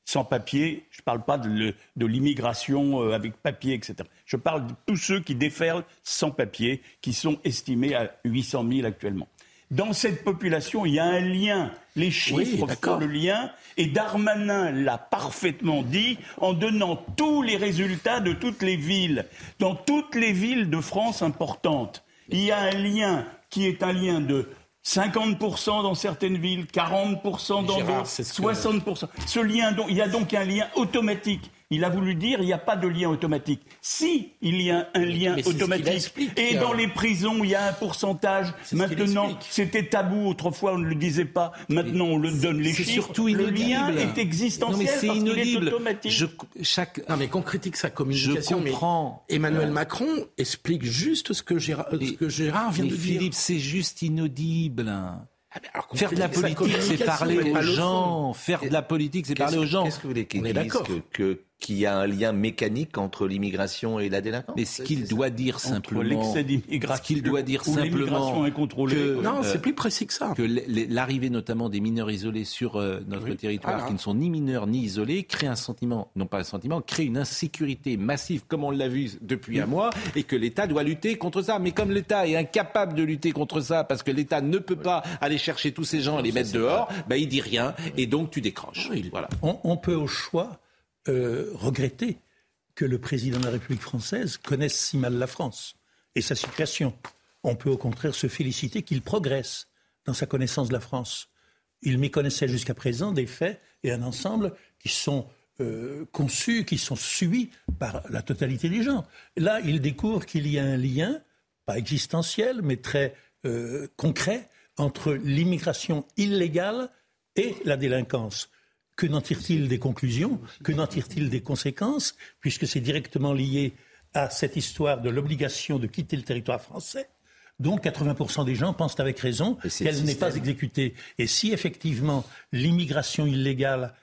sans papier, je ne parle pas de, l'immigration euh, avec papier, etc. Je parle de tous ceux qui déferlent sans papier, qui sont estimés à 800 000 actuellement. Dans cette population, il y a un lien. Les chiffres font le lien. Et Darmanin l'a parfaitement dit en donnant tous les résultats de toutes les villes. Dans toutes les villes de France importantes, il y a un lien qui est un lien de 50% dans certaines villes, 40% dans d'autres, 60%. Ce lien, il y a donc un lien automatique il a voulu dire il n'y a pas de lien automatique. Si il y a un lien automatique, et dans les prisons il y a un pourcentage, maintenant c'était tabou, autrefois on ne le disait pas, maintenant on le donne les chiffres. Surtout le lien est existentiel c'est inaudible. Est automatique. Je, chaque... Non mais qu'on critique sa communication, je comprends. Emmanuel Macron explique juste ce que Gérard, ce que Gérard vient de dire. Philippe, c'est juste inaudible. Ah, Faire de la politique, c'est parler aux gens. Faire de la politique, c'est parler aux gens. Qu'est-ce que vous voulez qu'ils disent que, qu'il y a un lien mécanique entre l'immigration et la délinquance Mais ce qu'il doit dire simplement, l'excès d'immigration, ce qu'il doit dire simplement, Que, non, c'est plus précis que ça. Que l'arrivée notamment des mineurs isolés sur euh, notre territoire, qui ne sont ni mineurs ni isolés, crée un sentiment, non pas un sentiment, crée une insécurité massive, comme on l'a vu depuis un mois, et que l'État doit lutter contre ça. Mais comme l'État est incapable de lutter contre ça, parce que l'État ne peut pas aller chercher tous ces gens et les mettre dehors, ben il dit rien, et donc tu décroches. Voilà. On, on peut au choix euh, regretter que le président de la République française connaisse si mal la France et sa situation. On peut au contraire se féliciter qu'il progresse dans sa connaissance de la France. Il méconnaissait jusqu'à présent des faits et un ensemble qui sont euh, conçus, qui sont subis par la totalité des gens. Là, il découvre qu'il y a un lien, pas existentiel, mais très euh, concret, entre l'immigration illégale et la délinquance. Que n'en tire-t-il des conclusions? Que n'en tire-t-il des conséquences? Puisque c'est directement lié à cette histoire de l'obligation de quitter le territoire français. Donc 80% des gens pensent avec raison qu'elle n'est pas exécutée. Et si effectivement l'immigration illégale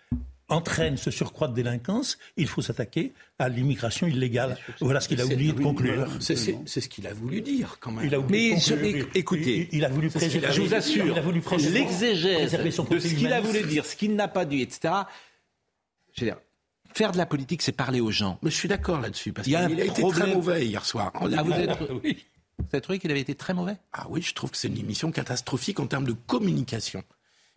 entraîne ce surcroît de délinquance, il faut s'attaquer à l'immigration illégale. Voilà ce qu'il a oublié de conclure. C'est ce qu'il a voulu dire, quand même. Il a mais écoutez, il, a voulu préserver, je vous assure, l'exégèse de ce qu'il a voulu dire, ce qu'il n'a pas dit, etc. Je veux dire, faire de la politique, c'est parler aux gens. Mais je suis d'accord là-dessus, parce qu'il a, été très mauvais hier soir. Ah, vous, êtes... oui. vous avez trouvé qu'il avait été très mauvais? Ah oui, je trouve que c'est une émission catastrophique en termes de communication.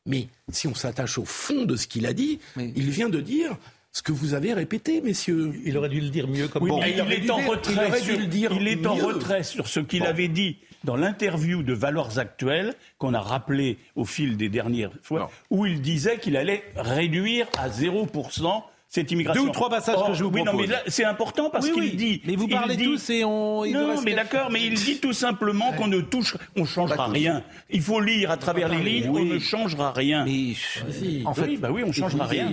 Mais si on s'attache au fond de ce qu'il a dit, il vient de dire ce que vous avez répété, messieurs. Il aurait dû le dire mieux comme il, est en retrait sur, il est en retrait sur ce qu'il avait dit dans l'interview de Valeurs Actuelles qu'on a rappelé au fil des dernières fois, où il disait qu'il allait réduire à 0% cette immigration. Deux ou trois passages que je vous propose. Oui, non, mais c'est important parce qu'il dit. Mais vous parlez tous et on. non, mais d'accord, mais il dit tout simplement qu'on ne touche, on changera rien. Il faut lire à travers les lignes, on ne changera rien. Mais en fait, oui, bah oui, on changera rien.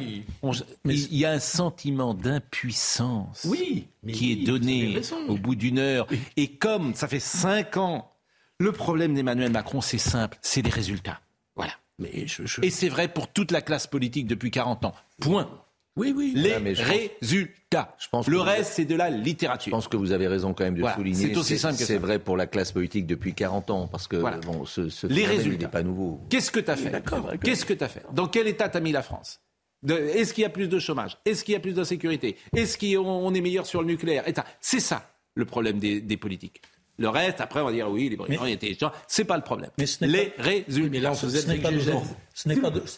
mais il y a un sentiment d'impuissance. Oui, qui est donné au bout d'une heure. Et comme ça fait cinq ans, le problème d'Emmanuel Macron, c'est simple, c'est les résultats. Voilà. Mais Et c'est vrai pour toute la classe politique depuis 40 ans. Point. Oui, oui. Les résultats. Je pense le reste, c'est de la littérature. Je pense que vous avez raison quand même de souligner. C'est aussi simple que C'est vrai pour la classe politique depuis 40 ans, parce que bon, ce, ce les résultats n'est pas nouveau. Qu'est-ce que tu as fait Qu'est-ce que tu as fait Dans quel état t'as mis la France Est-ce qu'il y a plus de chômage Est-ce qu'il y a plus d'insécurité Est-ce qu'on est meilleur sur le nucléaire C'est ça le problème des politiques. Le reste, après, on va dire oui, les Britanniques étaient intelligents. C'est pas le problème. Mais ce les résultats. Mais là, ce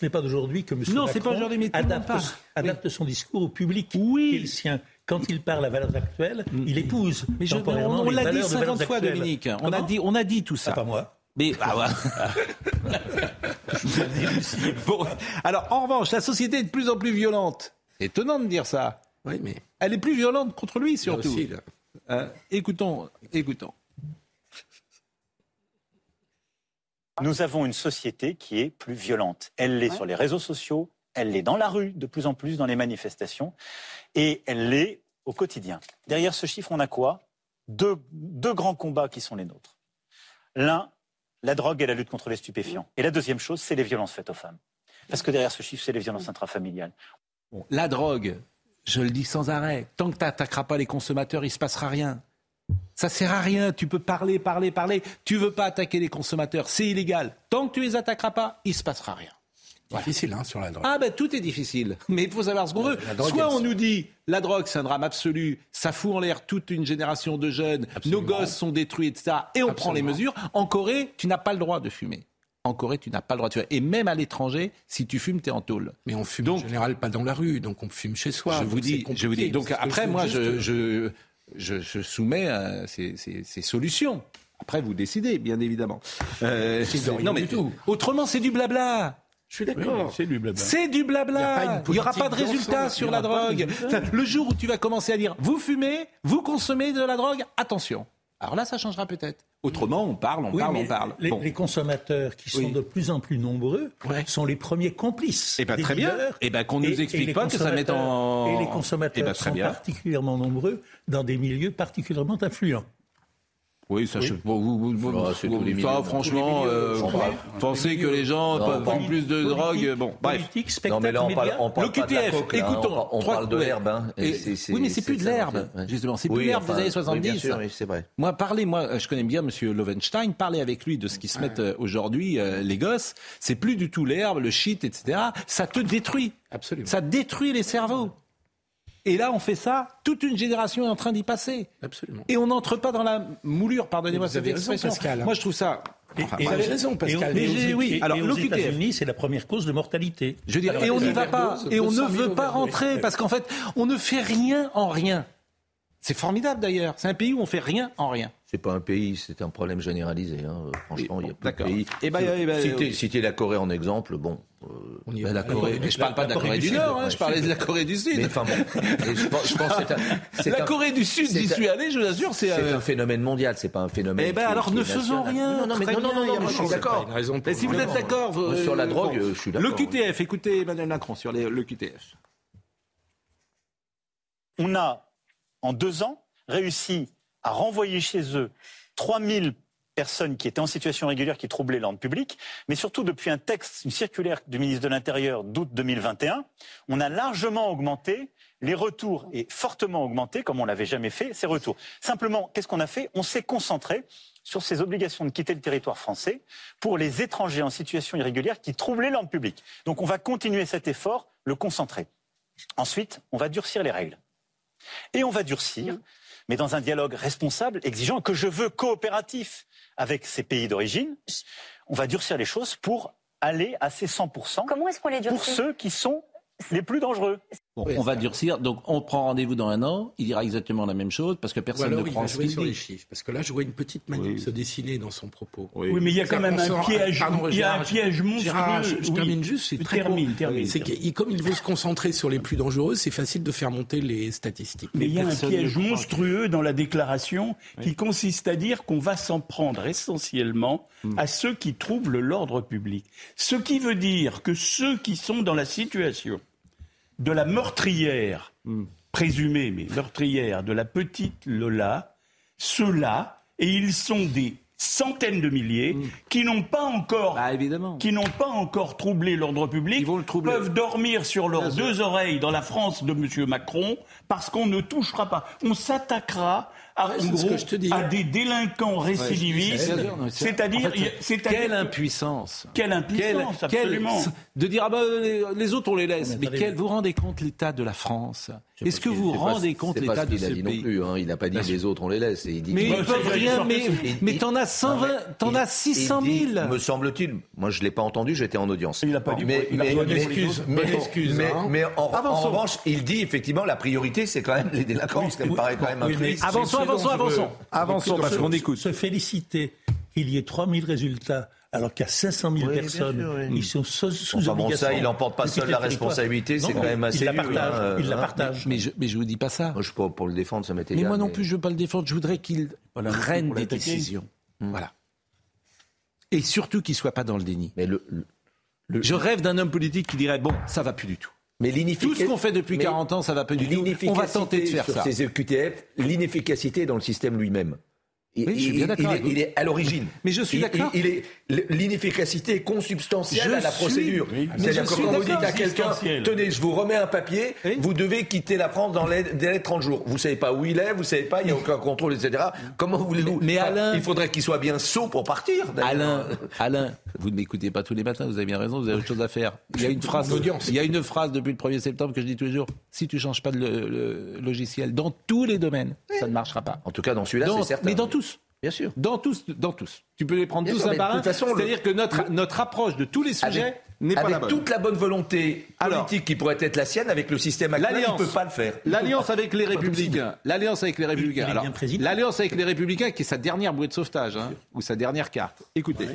n'est pas d'aujourd'hui que M. Non, c'est pas aujourd'hui, mais adapte, pas. adapte son discours au public oui. le sien. Quand il parle à valeurs actuelles, mm. il épouse mais je, on, l'a dit 50 fois, Dominique. On a dit, on a dit tout ça. Ah, pas moi. Mais bah, (laughs) bon, alors, en revanche, la société est de plus en plus violente. Étonnant de dire ça. Oui, mais elle est plus violente contre lui surtout. Aussi, euh, écoutons, écoutons. Nous avons une société qui est plus violente. Elle l'est sur les réseaux sociaux, elle l'est dans la rue, de plus en plus dans les manifestations, et elle l'est au quotidien. Derrière ce chiffre, on a quoi? Deux, grands combats qui sont les nôtres. L'un, la drogue et la lutte contre les stupéfiants. Et la deuxième chose, c'est les violences faites aux femmes. Parce que derrière ce chiffre, c'est les violences intrafamiliales. la drogue, je le dis sans arrêt, tant que tu n'attaqueras pas les consommateurs, il ne se passera rien. Ça sert à rien. Tu peux parler, parler, parler. Tu veux pas attaquer les consommateurs, c'est illégal. Tant que tu les attaqueras pas, il se passera rien. Difficile hein, sur la drogue. Ah ben tout est difficile, mais il faut savoir ce qu'on veut. Soit on nous dit la drogue c'est un drame absolu, ça fout en l'air toute une génération de jeunes, nos gosses sont détruits, etc. Et on prend les mesures. En Corée, tu n'as pas le droit de fumer. En Corée, tu n'as pas le droit de fumer. Et même à l'étranger, si tu fumes, tu es en tôle. Mais on fume en général pas dans la rue, donc on fume chez soi. Je vous dis, je vous dis. Donc après, moi, je je, soumets ces, solutions. Après, vous décidez, bien évidemment. Euh, non, mais tout. Autrement, c'est du blabla. Je suis d'accord. c'est du blabla. C'est du blabla. Il n'y aura pas de résultat sur la drogue. Le jour où tu vas commencer à dire vous fumez, vous consommez de la drogue, attention. Alors là, ça changera peut-être. Autrement, on parle, on parle, on parle. Les, les, consommateurs qui sont de plus en plus nombreux sont les premiers complices. Eh ben, très bien. Eh ben, qu'on nous explique pas que ça met en. Et les consommateurs eh ben, sont particulièrement nombreux dans des milieux particulièrement influents. Oui, ça, Je, bon, vous, vous, ah, ça, franchement, euh, pensez que les gens prennent plus de drogue. Bon, bref. non, mais là, on parle, on parle L'OQTF, coke, écoutons. Hein, on, parle de l'herbe. Hein, oui, mais c'est plus de l'herbe, justement. C'est plus oui, l'herbe des années 70. Oui, bien sûr, c'est vrai. Moi, parlez, moi, je connais bien Monsieur Lovenstein. Parlez avec lui de ce qui se met euh, aujourd'hui, euh, les gosses. C'est plus du tout l'herbe, le shit, etc. Ça te détruit. Absolument. Ça détruit les cerveaux. Et là, on fait ça, toute une génération est en train d'y passer. Absolument. Et on n'entre pas dans la moulure, pardonnez-moi cette expression. Raison, Moi, je trouve ça. Enfin, et, vous avez raison, Pascal. Et, et, oui, alors aux États-Unis, c'est la première cause de mortalité. Je veux dire, et on n'y va pas, et on ne veut pas rentrer, parce qu'en fait, on ne fait rien en rien. C'est formidable d'ailleurs. C'est un pays où on fait rien en rien. C'est pas un pays, c'est un problème généralisé. Hein. Franchement, il y a plus de pays. Et eh ben, eh ben, citer, citer, la Corée en exemple, bon. Euh, ben, la Corée. je parle pas de la Corée, du, Nord, hein, je parlais de la Corée du Sud. Mais enfin bon, je pense, je pense c'est la Corée du Sud, j'y suis allé, je vous assure, c'est un phénomène mondial, c'est pas un phénomène. Eh ben alors ne faisons rien. Non, non, mais non, non, non, je suis d'accord. Mais si vous êtes d'accord, sur la drogue, je suis d'accord. Le QTF, écoutez Emmanuel Macron sur le QTF. On a en deux ans réussi à renvoyer chez eux 3000 personnes qui étaient en situation régulière qui troublaient l'ordre public, mais surtout depuis un texte, une circulaire du ministre de l'Intérieur d'août 2021, on a largement augmenté les retours et fortement augmenté, comme on l'avait jamais fait, ces retours. Simplement, qu'est-ce qu'on a fait? On s'est concentré sur ces obligations de quitter le territoire français pour les étrangers en situation irrégulière qui troublaient l'ordre public. Donc on va continuer cet effort, le concentrer. Ensuite, on va durcir les règles. Et on va durcir mais dans un dialogue responsable, exigeant, que je veux coopératif avec ces pays d'origine. On va durcir les choses pour aller à ces 100%. Comment est-ce qu'on les durcit? Pour ceux qui sont les plus dangereux. Bon, on va durcir. Donc, on prend rendez-vous dans un an. Il dira exactement la même chose parce que personne ne prend ce qu'il sur les chiffres. Parce que là, je vois une petite manip se dessiner dans son propos. Oui, mais il y a quand même un piège. Pardon, il y a un piège monstrueux. je, termine juste. C'est très termine, termine, C'est comme il veut se concentrer sur les plus dangereux, c'est facile de faire monter les statistiques. Mais, il y a un piège monstrueux dans la déclaration qui consiste à dire qu'on va s'en prendre essentiellement hmm. à ceux qui troublent l'ordre public. Ce qui veut dire que ceux qui sont dans la situation de la meurtrière, hmm. présumée, mais meurtrière, de la petite Lola, ceux-là, et ils sont des centaines de milliers hmm. qui n'ont pas encore bah, qui n'ont pas encore troublé l'ordre public peuvent dormir sur leurs deux oreilles dans la France de M. Macron parce qu'on ne touchera pas. On s'attaquera à, à des délinquants récidivistes. C'est-à-dire, quelle impuissance Quelle impuissance, absolument. de dire ah ben, les, autres on les laisse. Mais, quel, vous rendez compte l'état de la France? Est-ce que vous rendez compte l'état de ce pays non plus, hein. Il n'a pas dit les autres on les laisse. Il dit mais ils peuvent rien. Mais, mais t'en as 120, t'en as 600 000. Me semble-t-il. Moi je l'ai pas entendu. J'étais en audience. Il n'a pas dit. Mais, mais, mais, en, revanche, il dit effectivement la priorité c'est quand même les délinquants. Ce qui me paraît quand même un avançons, avançons, avançons. parce qu'on écoute. Se féliciter qu'il y ait 3000 résultats alors qu'il y a 500 000 personnes qui sont sous, sous enfin, bon, ça, il n'emporte pas seul la responsabilité, c'est quand même assez il la partage, hein, il la partage. Mais, je, mais je vous dis pas ça. Moi, je suis pas pour le défendre, ça m'était Mais moi non plus, je veux pas le défendre. Je voudrais qu'il prenne des décisions. Hmm. Voilà. Et surtout qu'il soit pas dans le déni. Mais le, je rêve d'un homme politique qui dirait bon, ça va plus du tout. Mais tout ce qu'on fait depuis 40 ans, ça va pas du tout. On va tenter de faire sur ça. Ces EQTF, l'inefficacité dans le système lui-même. Il, je suis bien d'accord. Il, est à l'origine. Mais je suis d'accord. Il, est l'inefficacité est consubstantielle à la procédure. C'est-à-dire que quand vous dites à quelqu'un, tenez, je vous remets un papier, vous devez quitter la France dans les délai de 30 jours. Vous savez pas où il est, vous savez pas, il n'y a aucun contrôle, etc. Comment voulez-vous Mais, Alain, il faudrait qu'il soit bien sot pour partir. Alain, Alain, vous ne m'écoutez pas tous les matins. Vous avez bien raison. Vous avez autre chose à faire. Il y a une phrase. Il y a une phrase depuis le 1er septembre que je dis tous les jours. Si tu changes pas de logiciel dans tous les domaines, ça ne marchera pas. En tout cas, dans celui-là, c'est certain. Mais dans tous. Bien sûr. Dans tous, dans tous. Tu peux les prendre tous un par un. C'est-à-dire que notre, notre approche de tous les sujets n'est pas la bonne. Avec toute la bonne volonté politique qui pourrait être la sienne, avec le système actuel, il ne peut pas le faire. L'alliance avec les Républicains. L'alliance avec les Républicains. l'alliance avec les Républicains, qui est sa dernière bouée de sauvetage, hein, ou sa dernière carte. Écoutez.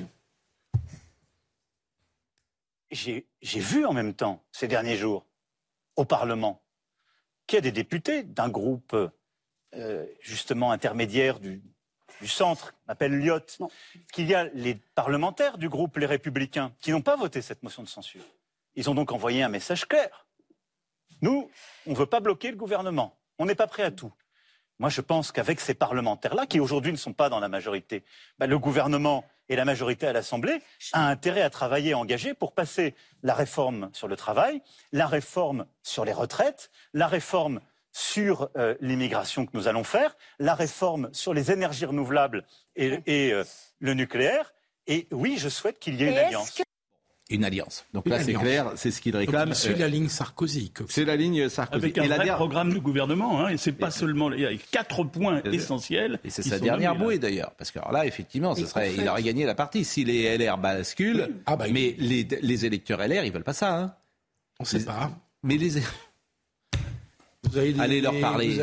j'ai vu en même temps, ces derniers jours, au Parlement, qu'il y a des députés d'un groupe euh, justement intermédiaire du, du centre, m'appelle Lyot, qu'il y a les parlementaires du groupe Les Républicains qui n'ont pas voté cette motion de censure. Ils ont donc envoyé un message clair. Nous, on ne veut pas bloquer le gouvernement. On n'est pas prêt à tout. Moi, je pense qu'avec ces parlementaires-là, qui aujourd'hui ne sont pas dans la majorité, bah, le gouvernement et la majorité à l'Assemblée a intérêt à travailler, à engager pour passer la réforme sur le travail, la réforme sur les retraites, la réforme sur euh, l'immigration que nous allons faire, la réforme sur les énergies renouvelables et, euh, le nucléaire. Et oui, je souhaite qu'il y ait une alliance une alliance. Donc là, c'est clair, c'est ce qu'il réclame. C'est la ligne Sarkozy. C'est la ligne Sarkozy. Avec un et vrai programme du gouvernement, hein, et c'est pas seulement il y a quatre points essentiels. Et c'est sa dernière bouée d'ailleurs, parce que là, effectivement, ce serait, il aurait gagné la partie si les LR basculent. Ah bah, mais les, les, électeurs LR, ils veulent pas ça. Hein. On ne sait pas. Mais les Allez leur parler.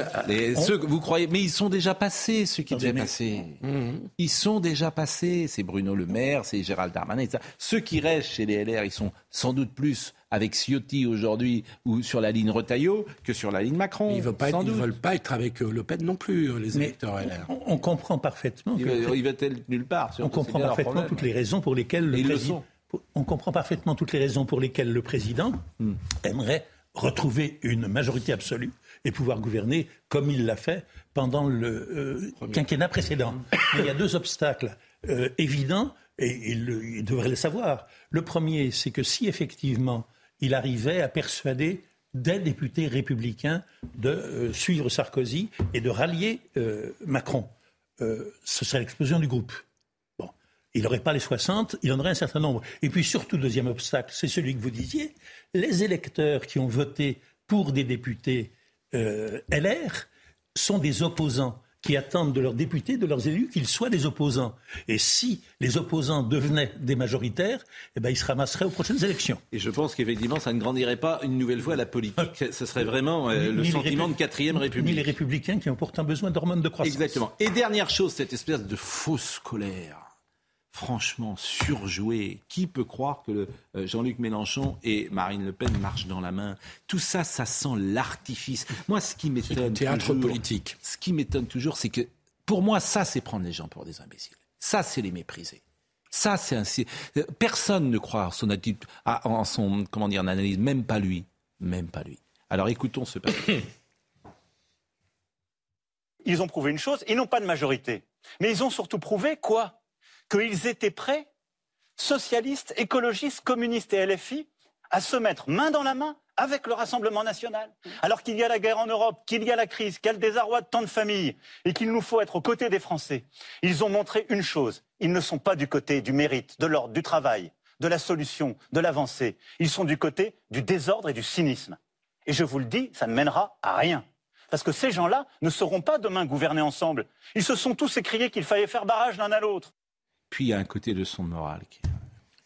ceux que vous croyez, mais ils sont déjà passés, ceux qui devaient passer. Mhm. Ils sont déjà passés. C'est Bruno Le Maire, c'est Gérald Darmanin. Et ça. Ceux qui restent chez les LR, ils sont sans doute plus avec Ciotti aujourd'hui ou sur la ligne Retailleau que sur la ligne Macron. ils ne veulent, pas être avec euh, Le Pen non plus, euh, les électeurs LR. On, comprend parfaitement. Il, va, il va nulle part. On comprend parfaitement toutes les raisons pour lesquelles le président. On comprend parfaitement toutes les raisons pour lesquelles le président aimerait retrouver une majorité absolue et pouvoir gouverner comme il l'a fait pendant le euh, quinquennat précédent. il y a deux obstacles euh, évidents, et il, devrait le savoir. Le premier, c'est que si effectivement il arrivait à persuader des députés républicains de euh, suivre Sarkozy et de rallier Macron, ce serait l'explosion du groupe. Il n'aurait pas les 60, il en aurait un certain nombre. Et puis surtout, deuxième obstacle, c'est celui que vous disiez, les électeurs qui ont voté pour des députés euh, LR sont des opposants qui attendent de leurs députés, de leurs élus, qu'ils soient des opposants. Et si les opposants devenaient des majoritaires, eh ben, ils se ramasseraient aux prochaines élections. Et je pense qu'effectivement, ça ne grandirait pas une nouvelle fois la politique. Ce serait vraiment euh, le sentiment de quatrième République. Ni les républicains qui ont pourtant besoin d'hormones de croissance. Exactement. Et dernière chose, cette espèce de fausse colère franchement surjoué. Qui peut croire que euh, Jean-Luc Mélenchon et Marine Le Pen marchent dans la main? Tout ça, ça sent l'artifice. Moi, ce qui m'étonne théâtre politique. Ce qui m'étonne toujours, c'est que pour moi, ça, c'est prendre les gens pour des imbéciles. Ça, c'est les mépriser. Ça, c'est un. Personne ne croit son attitude, en son comment dire, en analyse, même pas lui, même pas lui. Alors écoutons ce passage. (coughs) Ils ont prouvé une chose, ils n'ont pas de majorité. Mais ils ont surtout prouvé quoi? Qu'ils étaient prêts, socialistes, écologistes, communistes et LFI, à se mettre main dans la main avec le Rassemblement national. Alors qu'il y a la guerre en Europe, qu'il y a la crise, qu'il y a le désarroi de tant de familles et qu'il nous faut être aux côtés des Français, ils ont montré une chose. Ils ne sont pas du côté du mérite, de l'ordre, du travail, de la solution, de l'avancée. Ils sont du côté du désordre et du cynisme. Et je vous le dis, ça ne mènera à rien. Parce que ces gens-là ne sauront pas demain gouverner ensemble. Ils se sont tous écriés qu'il fallait faire barrage l'un à l'autre. Puis il y a un côté de son moral qui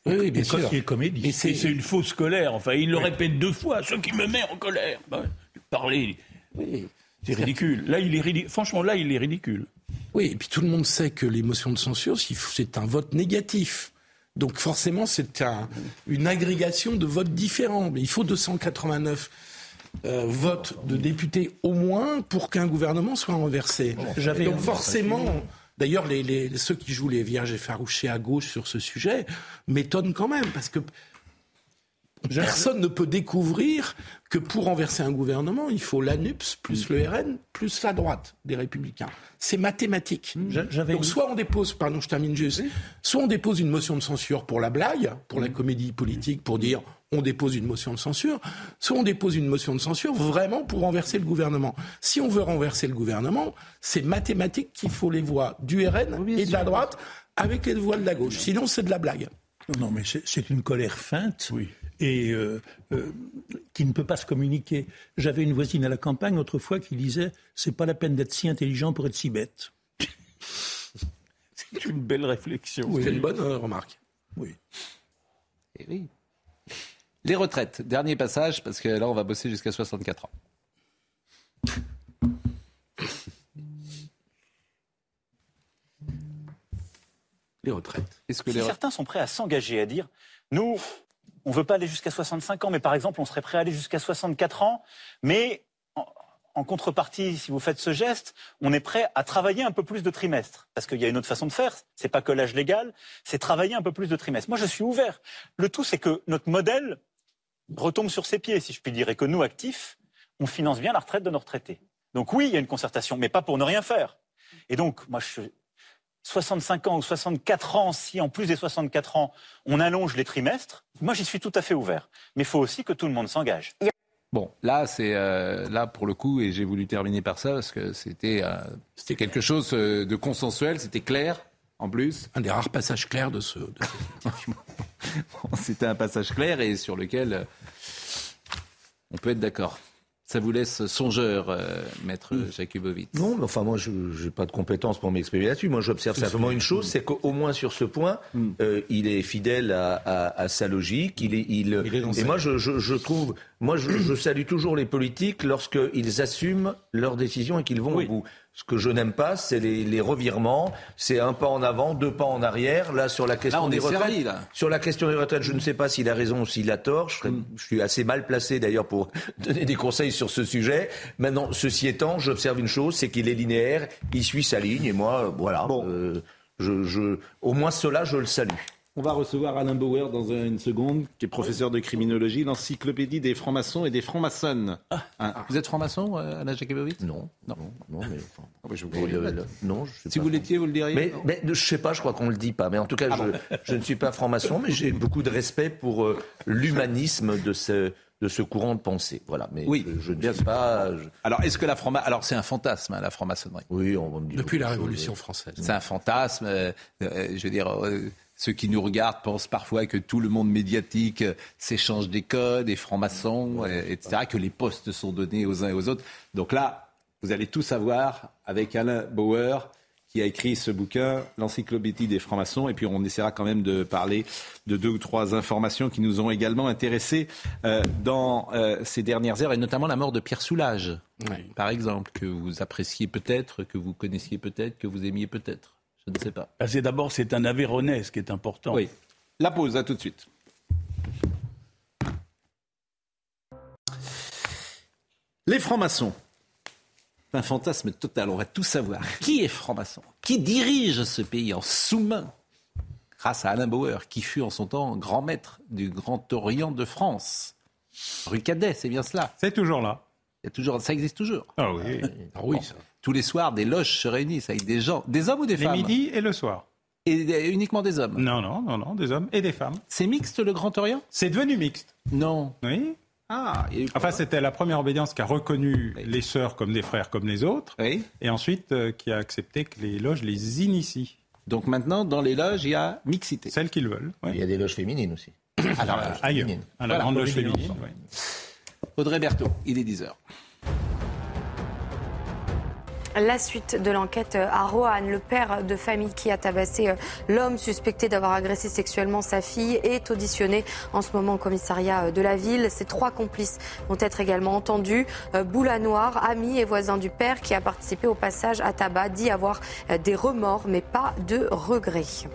oui, oui, bien sûr. Et c'est une fausse colère. Enfin, il le répète deux fois, ce qui me met en colère. Bah, parler, c'est ridicule. Là, il est ridicule. Franchement, là, il est ridicule. Oui, et puis tout le monde sait que l'émotion de censure, c'est un vote négatif. Donc forcément, c'est un, une agrégation de votes différents. Mais il faut 289 euh, votes de députés au moins pour qu'un gouvernement soit renversé. Donc forcément... D'ailleurs, les, ceux qui jouent les vierges effarouchées à gauche sur ce sujet m'étonnent quand même, parce que personne ne peut découvrir que pour renverser un gouvernement, il faut l'ANUPS plus le RN plus la droite des Républicains. C'est mathématique. Donc soit on dépose, pardon, je termine juste, soit on dépose une motion de censure pour la blague, pour la comédie politique, pour dire on dépose une motion de censure, soit on dépose une motion de censure vraiment pour renverser le gouvernement. Si on veut renverser le gouvernement, c'est mathématique qu'il faut les voix du RN et de la droite avec les voix de la gauche. Sinon, c'est de la blague. Non, mais c'est une colère feinte et euh, euh, qui ne peut pas se communiquer. J'avais une voisine à la campagne autrefois qui disait c'est pas la peine d'être si intelligent pour être si bête. (laughs) c'est une belle réflexion. C'est une bonne euh, remarque. Oui. Et oui. Les retraites, dernier passage, parce que là, on va bosser jusqu'à 64 ans. (laughs) Les retraites. Est-ce que certains sont prêts à s'engager, à dire, nous, on ne veut pas aller jusqu'à 65 ans, mais par exemple, on serait prêt à aller jusqu'à 64 ans, mais en contrepartie, si vous faites ce geste, on est prêt à travailler un peu plus de trimestres. Parce qu'il y a une autre façon de faire. C'est pas que l'âge légal, c'est travailler un peu plus de trimestres. Moi, je suis ouvert. Le tout, c'est que notre modèle retombe sur ses pieds, si je puis dire, et que nous, actifs, on finance bien la retraite de nos retraités. Donc oui, il y a une concertation, mais pas pour ne rien faire. Et donc, moi, je 65 ans ou 64 ans, si en plus des 64 ans, on allonge les trimestres, moi j'y suis tout à fait ouvert. Mais il faut aussi que tout le monde s'engage. Bon, là, c'est euh, là pour le coup, et j'ai voulu terminer par ça parce que c'était euh, c'était quelque chose euh, de consensuel, c'était clair en plus. Un des rares passages clairs de ce. (laughs) (laughs) c'était un passage clair et sur lequel on peut être d'accord. Ça vous laisse songeur, euh, maître Jakubowicz Non, mais enfin, moi, je n'ai pas de compétences pour m'exprimer là-dessus. Moi, j'observe simplement une chose, c'est qu'au moins sur ce point, hmm. euh, il est fidèle à, à, sa logique. Il est, il, et moi, je, je, je trouve, moi, je, je, salue toujours les politiques lorsqu'ils assument leurs décisions et qu'ils vont au bout. Ce que je n'aime pas, c'est les, les, revirements. C'est un pas en avant, deux pas en arrière. Là, sur la question des retraites, sur la question des retraites, je ne sais pas s'il a raison ou s'il a tort. Je, mm. je, suis assez mal placé d'ailleurs pour (laughs) donner des conseils sur ce sujet. Maintenant, ceci étant, j'observe une chose, c'est qu'il est linéaire, il suit sa ligne, et moi, voilà. Bon. Euh, je, je, au moins cela, je le salue. On va recevoir Alain Bauer dans une seconde, qui est professeur de criminologie, l'encyclopédie des francs-maçons et des francs-maçonnes. Ah. Hein, vous êtes franc-maçon, euh, Alain Jakubowicz? Non. non. Non, mais. Enfin, ah bah, je vous non, je Si vous l'étiez, vous le diriez mais, mais, je sais pas, je crois qu'on ne le dit pas. Mais en tout cas, ah je, je, ne suis pas franc-maçon, mais j'ai beaucoup de respect pour euh, l'humanisme de ce de ce courant de pensée. Voilà. Mais oui, je, ne sais pas. Alors, est-ce que la franc alors c'est un fantasme, hein, la franc-maçonnerie? Oui, on va me dire depuis la Révolution française. C'est un fantasme. Euh, je veux dire, ceux qui nous regardent pensent parfois que tout le monde médiatique euh, s'échange des codes, des francs-maçons, euh, etc., que les postes sont donnés aux uns et aux autres. Donc là, vous allez tout savoir avec Alain Bauer, qui a écrit ce bouquin, l'encyclopédie des francs-maçons. Et puis on essaiera quand même de parler de deux ou trois informations qui nous ont également intéressés euh, dans ces dernières heures, et notamment la mort de Pierre Soulages, par exemple, que vous appréciez peut-être, que vous connaissiez peut-être, que vous aimiez peut-être. Je ne sais pas. Ah, c'est d'abord, c'est un Aveyronais, ce qui est important. Oui. La pause, à tout de suite. Les francs-maçons. Un fantasme total, on va tout savoir. (laughs) Qui est franc-maçon? Qui dirige ce pays en sous-main? Grâce à Alain Bauer, qui fut en son temps grand maître du Grand Orient de France. Rue Cadet, c'est bien cela? C'est toujours là. Il y a toujours, ça existe toujours. Ah oui. Ah oui, ça tous les soirs, des loges se réunissent avec des gens, des hommes ou des femmes Les midi et le soir. Et uniquement des hommes Non, non, non, non, des hommes et des femmes. C'est mixte le Grand Orient? C'est devenu mixte. Non. Oui. Ah, enfin, c'était la première obédience qui a reconnu les sœurs comme des frères comme les autres, oui. et ensuite euh, qui a accepté que les loges les initient. Donc maintenant, dans les loges, il y a mixité. Celles qu'ils veulent. Il y a des loges féminines aussi. (coughs) Alors, ailleurs. À la grande loge féminine. Audrey Berthaud, il est 10h. La suite de l'enquête à Roanne, le père de famille qui a tabassé euh, l'homme suspecté d'avoir agressé sexuellement sa fille est auditionné en ce moment au commissariat euh, de la ville. Ses trois complices vont être également entendus. Euh, Boula Noir, ami et voisin du père qui a participé au passage à tabac, dit avoir des remords mais pas de regrets.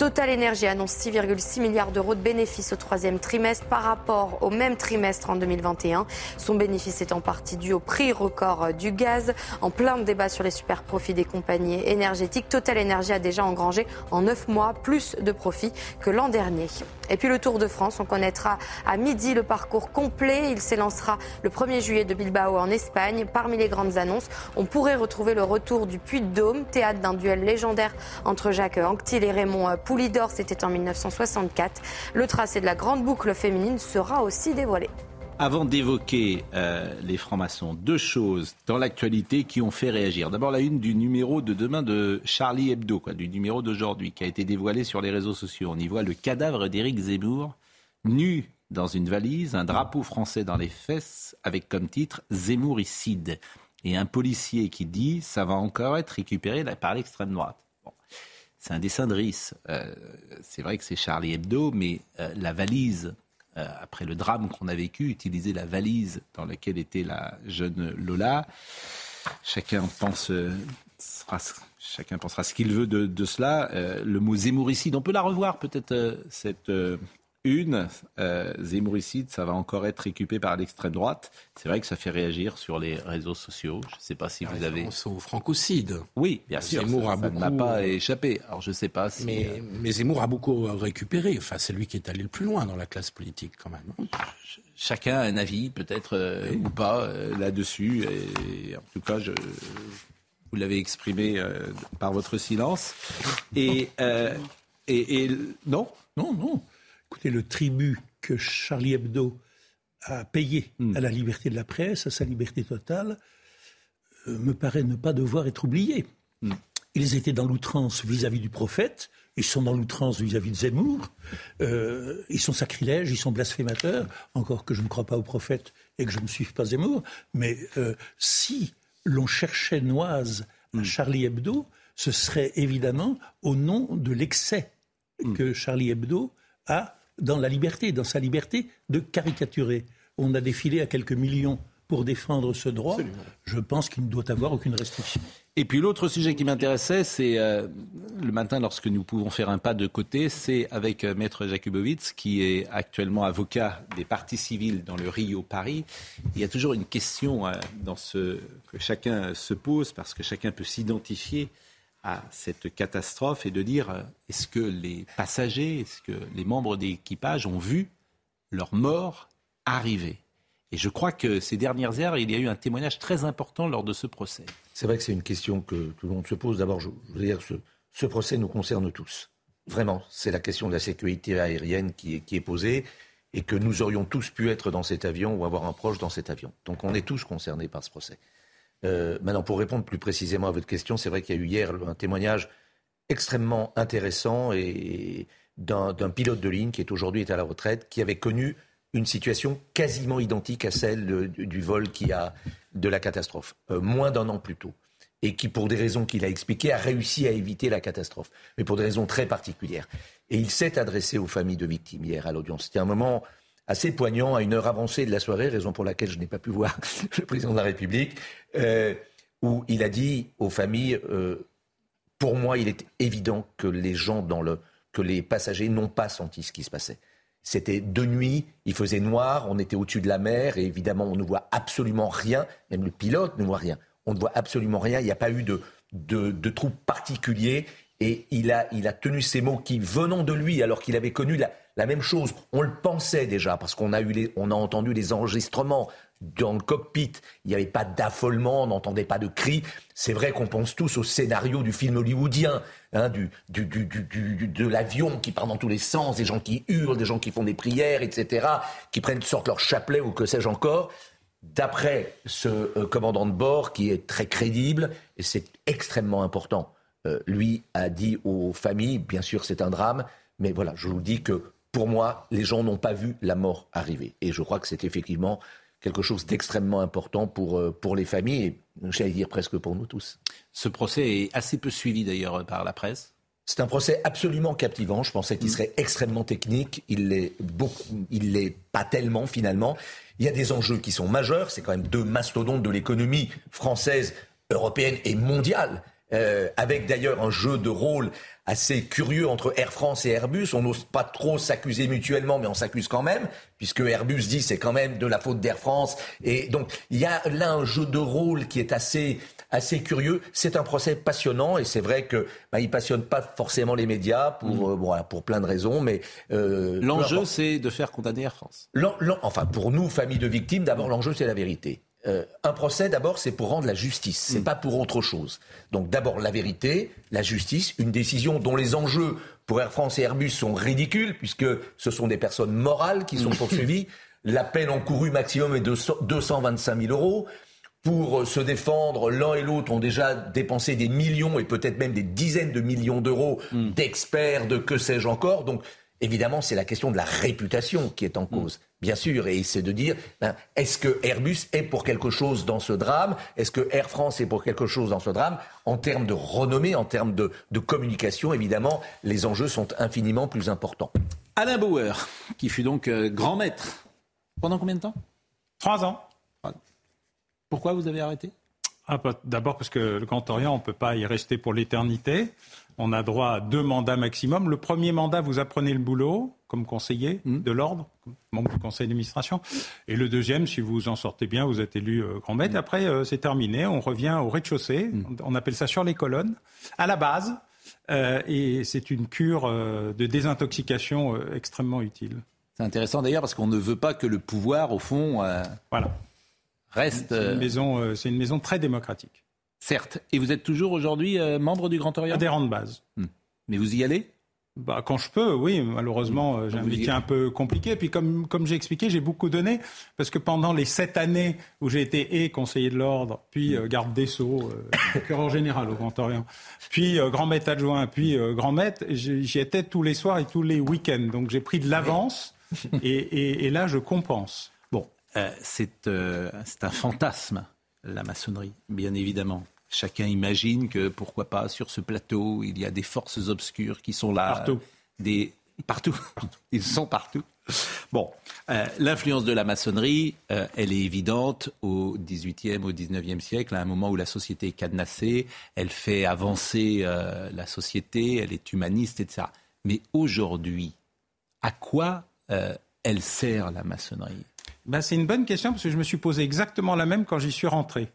Total Energy annonce 6,6 milliards d'euros de bénéfices au troisième trimestre par rapport au même trimestre en 2021. Son bénéfice est en partie dû au prix record du gaz. En plein débat sur les super profits des compagnies énergétiques, Total Energy a déjà engrangé en 9 mois plus de profits que l'an dernier. Et puis le Tour de France, on connaîtra à midi le parcours complet. Il s'élancera le 1er juillet de Bilbao en Espagne. Parmi les grandes annonces, on pourrait retrouver le retour du Puy de Dôme, théâtre d'un duel légendaire entre Jacques Anquetil et Raymond Poulidor, c'était en 1964. Le tracé de la grande boucle féminine sera aussi dévoilé. Avant d'évoquer euh, les francs-maçons, deux choses dans l'actualité qui ont fait réagir. D'abord, la une du numéro de demain de Charlie Hebdo, du numéro d'aujourd'hui, qui a été dévoilé sur les réseaux sociaux. On y voit le cadavre d'Éric Zemmour, nu dans une valise, un drapeau français dans les fesses, avec comme titre Zemmouricide. Et un policier qui dit ça va encore être récupéré par l'extrême droite. C'est un dessin de Riss. Euh, c'est vrai que c'est Charlie Hebdo, mais euh, la valise, euh, après le drame qu'on a vécu, utiliser la valise dans laquelle était la jeune Lola, chacun pense. chacun pensera ce qu'il veut de, cela. le mot zémouricide, on peut la revoir peut-être cette une, euh, Zemmouricide, ça va encore être récupéré par l'extrême droite. C'est vrai que ça fait réagir sur les réseaux sociaux. Je ne sais pas si vous avez. au francocide. Oui, bien sûr. Zemmour ça, a n'a pas échappé. Alors je ne sais pas si. Mais, euh, mais, Zemmour a beaucoup récupéré. Enfin, c'est lui qui est allé le plus loin dans la classe politique, quand même. Chacun a un avis, peut-être euh, ou pas, euh, là-dessus. Et en tout cas, je, vous l'avez exprimé par votre silence. Et, et, et non, non, non. Écoutez, le tribut que Charlie Hebdo a payé hmm. à la liberté de la presse, à sa liberté totale, euh, me paraît ne pas devoir être oublié. Hmm. Ils étaient dans l'outrance vis-à-vis du prophète, ils sont dans l'outrance vis-à-vis de Zemmour, euh, ils sont sacrilèges, ils sont blasphémateurs, encore que je ne crois pas au prophète et que je ne suive pas Zemmour, mais euh, si l'on cherchait Noise à hmm. Charlie Hebdo, ce serait évidemment au nom de l'excès que Charlie Hebdo a dans la liberté, dans sa liberté de caricaturer. On a défilé à quelques millions pour défendre ce droit. Je pense qu'il ne doit avoir aucune restriction. Et puis l'autre sujet qui m'intéressait, c'est euh, le matin, lorsque nous pouvons faire un pas de côté, c'est avec euh, Maître Jakubowicz, qui est actuellement avocat des partis civils dans le Rio Paris. Il y a toujours une question euh, dans ce, que chacun se pose, parce que chacun peut s'identifier à cette catastrophe et de dire euh, est-ce que les passagers, est-ce que les membres d'équipage ont vu leur mort arriver? Et je crois que ces dernières heures, il y a eu un témoignage très important lors de ce procès. C'est vrai que c'est une question que tout le monde se pose. D'abord, je veux dire, ce, ce procès nous concerne tous. Vraiment, c'est la question de la sécurité aérienne qui est, qui est posée et que nous aurions tous pu être dans cet avion ou avoir un proche dans cet avion. Donc on est tous concernés par ce procès. Euh, maintenant, pour répondre plus précisément à votre question, c'est vrai qu'il y a eu hier un témoignage extrêmement intéressant et d'un pilote de ligne qui est aujourd'hui à la retraite, qui avait connu une situation quasiment identique à celle du vol qui a de la catastrophe, euh, moins d'un an plus tôt, et qui, pour des raisons qu'il a expliquées, a réussi à éviter la catastrophe, mais pour des raisons très particulières. Et il s'est adressé aux familles de victimes hier à l'audience. C'était un moment assez poignant à une heure avancée de la soirée, raison pour laquelle je n'ai pas pu voir (laughs) le président de la République, euh, où il a dit aux familles euh, Pour moi, il est évident que les gens dans le. que les passagers n'ont pas senti ce qui se passait. C'était de nuit, il faisait noir, on était au-dessus de la mer, et évidemment, on ne voit absolument rien, même le pilote ne voit rien. On ne voit absolument rien, il n'y a pas eu de, de, de trouble particulier. Et il a, il a tenu ces mots qui, venant de lui, alors qu'il avait connu la, la même chose, on le pensait déjà, parce qu'on a, eu on a entendu les enregistrements dans le cockpit, il n'y avait pas d'affolement, on n'entendait pas de cris. C'est vrai qu'on pense tous au scénario du film hollywoodien, hein, du, du, du, de l'avion qui part dans tous les sens, des gens qui hurlent, des gens qui font des prières, etc., qui prennent sorte leur chapelet ou que sais-je encore. D'après ce euh, commandant de bord, qui est très crédible, et c'est extrêmement important, euh, lui a dit aux familles, bien sûr c'est un drame, mais voilà, je vous dis que pour moi, les gens n'ont pas vu la mort arriver. Et je crois que c'est effectivement quelque chose d'extrêmement important pour, euh, pour les familles et j'allais dire presque pour nous tous. Ce procès est assez peu suivi d'ailleurs par la presse. C'est un procès absolument captivant. Je pensais qu'il mm. serait extrêmement technique. Il l'est il l'est pas tellement finalement. Il y a des enjeux qui sont majeurs. C'est quand même deux mastodontes de l'économie française, européenne et mondiale. Euh, avec d'ailleurs un jeu de rôle assez curieux entre Air France et Airbus. On n'ose pas trop s'accuser mutuellement, mais on s'accuse quand même, puisque Airbus dit c'est quand même de la faute d'Air France. Et donc il y a là un jeu de rôle qui est assez assez curieux. C'est un procès passionnant et c'est vrai que bah, il passionne pas forcément les médias pour mm. euh, bon, pour plein de raisons, mais euh, l'enjeu c'est de faire condamner Air France. enfin pour nous famille de victimes, d'abord l'enjeu c'est la vérité. Euh, un procès, d'abord, c'est pour rendre la justice, c'est n'est mm. pas pour autre chose. Donc, d'abord, la vérité, la justice, une décision dont les enjeux pour Air France et Airbus sont ridicules, puisque ce sont des personnes morales qui sont mm. (laughs) poursuivies. La peine encourue maximum est de 225 000 euros. Pour se défendre, l'un et l'autre ont déjà dépensé des millions et peut-être même des dizaines de millions d'euros mm. d'experts, de que sais-je encore. Donc, évidemment, c'est la question de la réputation qui est en cause. Bien sûr, et c'est de dire, ben, est-ce que Airbus est pour quelque chose dans ce drame? Est-ce que Air France est pour quelque chose dans ce drame? En termes de renommée, en termes de, communication, évidemment, les enjeux sont infiniment plus importants. Alain Bauer, qui fut donc euh, grand maître, pendant combien de temps? Trois ans. Pourquoi vous avez arrêté? Ah, D'abord parce que le Grand Orient, on ne peut pas y rester pour l'éternité. On a droit à deux mandats maximum. Le premier mandat, vous apprenez le boulot comme conseiller mmh. de l'ordre, membre du conseil d'administration. Et le deuxième, si vous en sortez bien, vous êtes élu euh, grand maître. Mmh. Après, euh, c'est terminé. On revient au rez-de-chaussée. Mmh. On appelle ça sur les colonnes, à la base. Euh, et c'est une cure de désintoxication extrêmement utile. C'est intéressant d'ailleurs parce qu'on ne veut pas que le pouvoir, au fond, voilà. reste. C'est une, maison, c'est une maison très démocratique. Certes. Et vous êtes toujours aujourd'hui membre du Grand Orient? Adhérent de base. Mais vous y allez? Bah, quand je peux, oui. Malheureusement, euh, j'ai un métier un peu compliqué. Puis comme, comme j'ai expliqué, j'ai beaucoup donné parce que pendant les sept années où j'ai été et conseiller de l'ordre, puis euh, garde des sceaux, euh, (laughs) procureur général au Grand Orient, puis grand maître adjoint, puis grand maître, j'y étais tous les soirs et tous les week-ends. Donc j'ai pris de l'avance (laughs) et, et, là, je compense. Bon, c'est un fantasme, la maçonnerie, bien évidemment. Chacun imagine que pourquoi pas sur ce plateau, il y a des forces obscures qui sont là. Partout. Des... Partout. (laughs) Ils sont partout. Bon, euh, l'influence de la maçonnerie, euh, elle est évidente au XVIIIe, au XIXe siècle, à un moment où la société est cadenassée, elle fait avancer euh, la société, elle est humaniste, etc. Mais aujourd'hui, à quoi elle sert la maçonnerie? Ben, C'est une bonne question parce que je me suis posé exactement la même quand j'y suis rentré.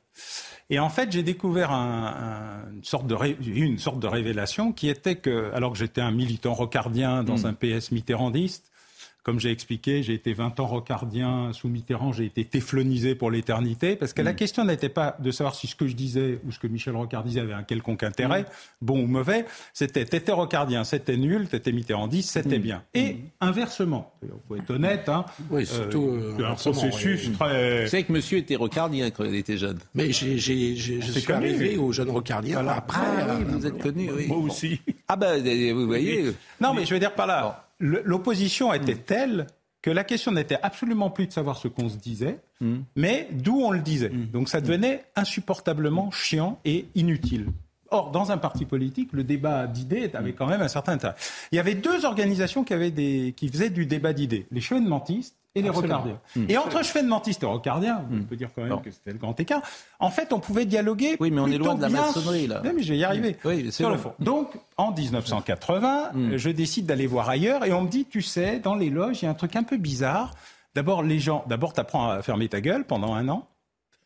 Et en fait, j'ai découvert une, sorte de une sorte de révélation qui était que, alors que j'étais un militant rocardien dans mm. un PS mitterrandiste, comme j'ai expliqué, j'ai été 20 ans rocardien sous Mitterrand, j'ai été téflonisé pour l'éternité, parce que la mm. question n'était pas de savoir si ce que je disais ou ce que Michel Rocard disait avait un quelconque intérêt, mm. bon ou mauvais, c'était t'étais rocardien, c'était nul, t'étais mitterrandiste, c'était mm. bien. Et inversement, il faut être honnête, hein, oui, euh, surtout euh, un processus très... Vous savez que monsieur était rocardien quand il était jeune. Mais j'ai, j'ai, je suis arrivé au jeune rocardien après. Ah, oui, vous êtes connu, oui. Moi aussi. Ah ben, vous voyez. Non, mais je veux dire par là l'opposition était mm. telle que la question n'était absolument plus de savoir ce qu'on se disait, mm. mais d'où on le disait. Mm. Donc ça devenait insupportablement chiant et inutile. Or, dans un parti politique, le débat d'idées avait quand même un certain intérêt. Il y avait deux organisations qui, avaient des, qui faisaient du débat d'idées. Les chevènementistes et les rocardiens. Hmm. Et entre chevènementistes et rocardiens, on peut dire quand même que c'était le grand écart, en fait, on pouvait dialoguer. Oui, mais on est loin de la maçonnerie, là. mais je vais y arriver. Oui, sur le fond. Donc, en 1980, hmm. je décide d'aller voir ailleurs et on me dit, tu sais, dans les loges, il y a un truc un peu bizarre. D'abord, les gens, d'abord, t'apprends à fermer ta gueule pendant un an,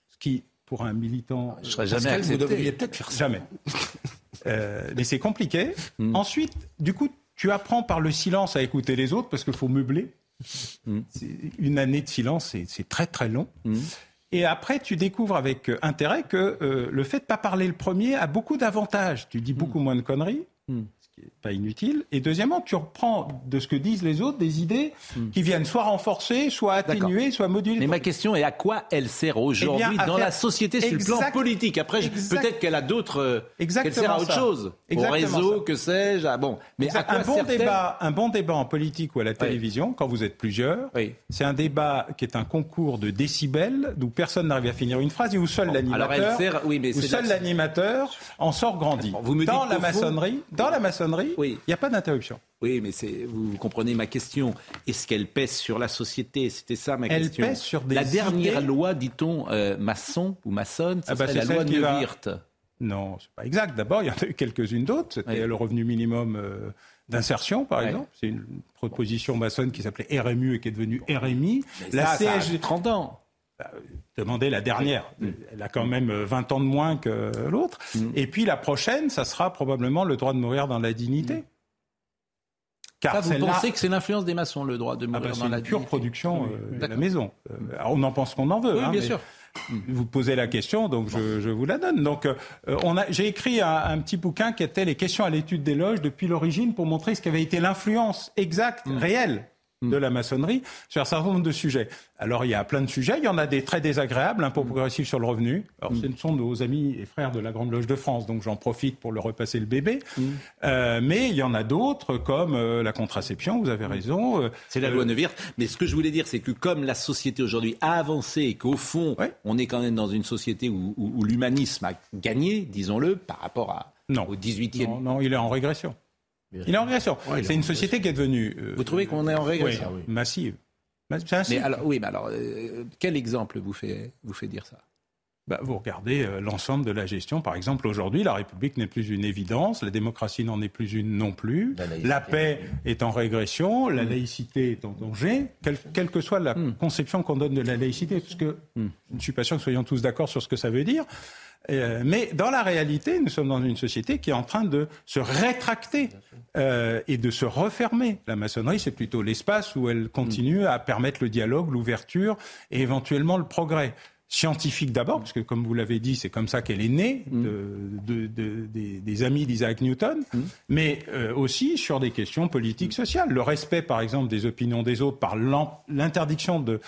ce qui, pour un militant, je serais jamais accepté. Vous devriez peut-être faire ça. Jamais. euh, mais c'est compliqué. Hmm. Ensuite, du coup, tu apprends par le silence à écouter les autres parce qu'il faut meubler. Mm. Une année de silence, c'est très très long. Mm. Et après, tu découvres avec intérêt que euh, le fait de ne pas parler le premier a beaucoup d'avantages. Tu dis beaucoup mm. moins de conneries pas inutile. Et deuxièmement, tu reprends de ce que disent les autres des idées hmm. qui viennent soit renforcer, soit atténuer, soit moduler. Mais ma question est à quoi elle sert aujourd'hui eh dans la société sur le plan politique Après, peut-être qu'elle a d'autres. Qu'elle sert à autre chose. Au réseau, que sais-je. Ah bon. Mais à quoi un bon débat, un bon débat en politique ou à la télévision, quand vous êtes plusieurs, c'est un débat qui est un concours de décibels d'où personne n'arrive à finir une phrase et où seul l'animateur, oui, seul l'animateur en sort grandi. vous me dans la maçonnerie, dans la maçonnerie oui. il n'y a pas d'interruption. Oui, mais vous, comprenez ma question. Est-ce qu'elle pèse sur la société? C'était ça ma question. Elle pèse sur des La dernière loi, dit-on, euh, maçon ou maçonne, c'est ah bah, la loi Neuwirth. Non, c'est pas exact. D'abord, il y en a eu quelques-unes d'autres. C'était le revenu minimum euh, d'insertion, par exemple. C'est une proposition maçonne qui s'appelait RMU et qui est devenue RMI. la CSG... 30 ans. Bah, demandez la dernière. Elle a quand même 20 ans de moins que l'autre. Mm. Et puis la prochaine, ça sera probablement le droit de mourir dans la dignité. Mm. Car vous pensez que c'est l'influence des maçons, le droit de ah mourir bah, dans la pure production euh, de la maison. Euh, on en pense qu'on en veut. Oui, hein, bien sûr. Vous posez la question, donc je, vous la donne. Donc, euh, j'ai écrit un, petit bouquin qui était les questions à l'étude des loges depuis l'origine pour montrer ce qu'avait été l'influence exacte, mm. réelle de la maçonnerie sur un certain nombre de sujets. Alors il y a plein de sujets, il y en a des très désagréables, un peu progressifs sur le revenu. Alors ce sont nos amis et frères de la Grande Loge de France, donc j'en profite pour leur repasser le bébé. Euh, mais il y en a d'autres comme euh, la contraception, vous avez raison. Euh, c'est la loi Neuwirth. Mais ce que je voulais dire, c'est que comme la société aujourd'hui a avancé et qu'au fond, on est quand même dans une société où, l'humanisme a gagné, disons-le, par rapport à, non. au 18e. Non, non, il est en régression. Il est en régression. c'est une société qui est devenue. Euh, vous trouvez qu'on est en régression oui, Massive. Mais alors, oui, mais alors, euh, quel exemple vous fait, vous fait dire ça? Bah, vous regardez euh, l'ensemble de la gestion. Par exemple, aujourd'hui, la République n'est plus une évidence, la démocratie n'en est plus une non plus, la, paix est en régression, la mm. laïcité est en danger, quelle, que soit la mm. conception qu'on donne de la laïcité, parce que mm. je ne suis pas sûr que soyons tous d'accord sur ce que ça veut dire. Euh, mais dans la réalité, nous sommes dans une société qui est en train de se rétracter euh, et de se refermer. La maçonnerie, c'est plutôt l'espace où elle continue à permettre le dialogue, l'ouverture et éventuellement le progrès scientifique d'abord, parce que comme vous l'avez dit, c'est comme ça qu'elle est née mm. de, des, amis d'Isaac Newton, mm. mais euh, aussi sur des questions politiques, sociales. Le respect, par exemple, des opinions des autres par l'interdiction de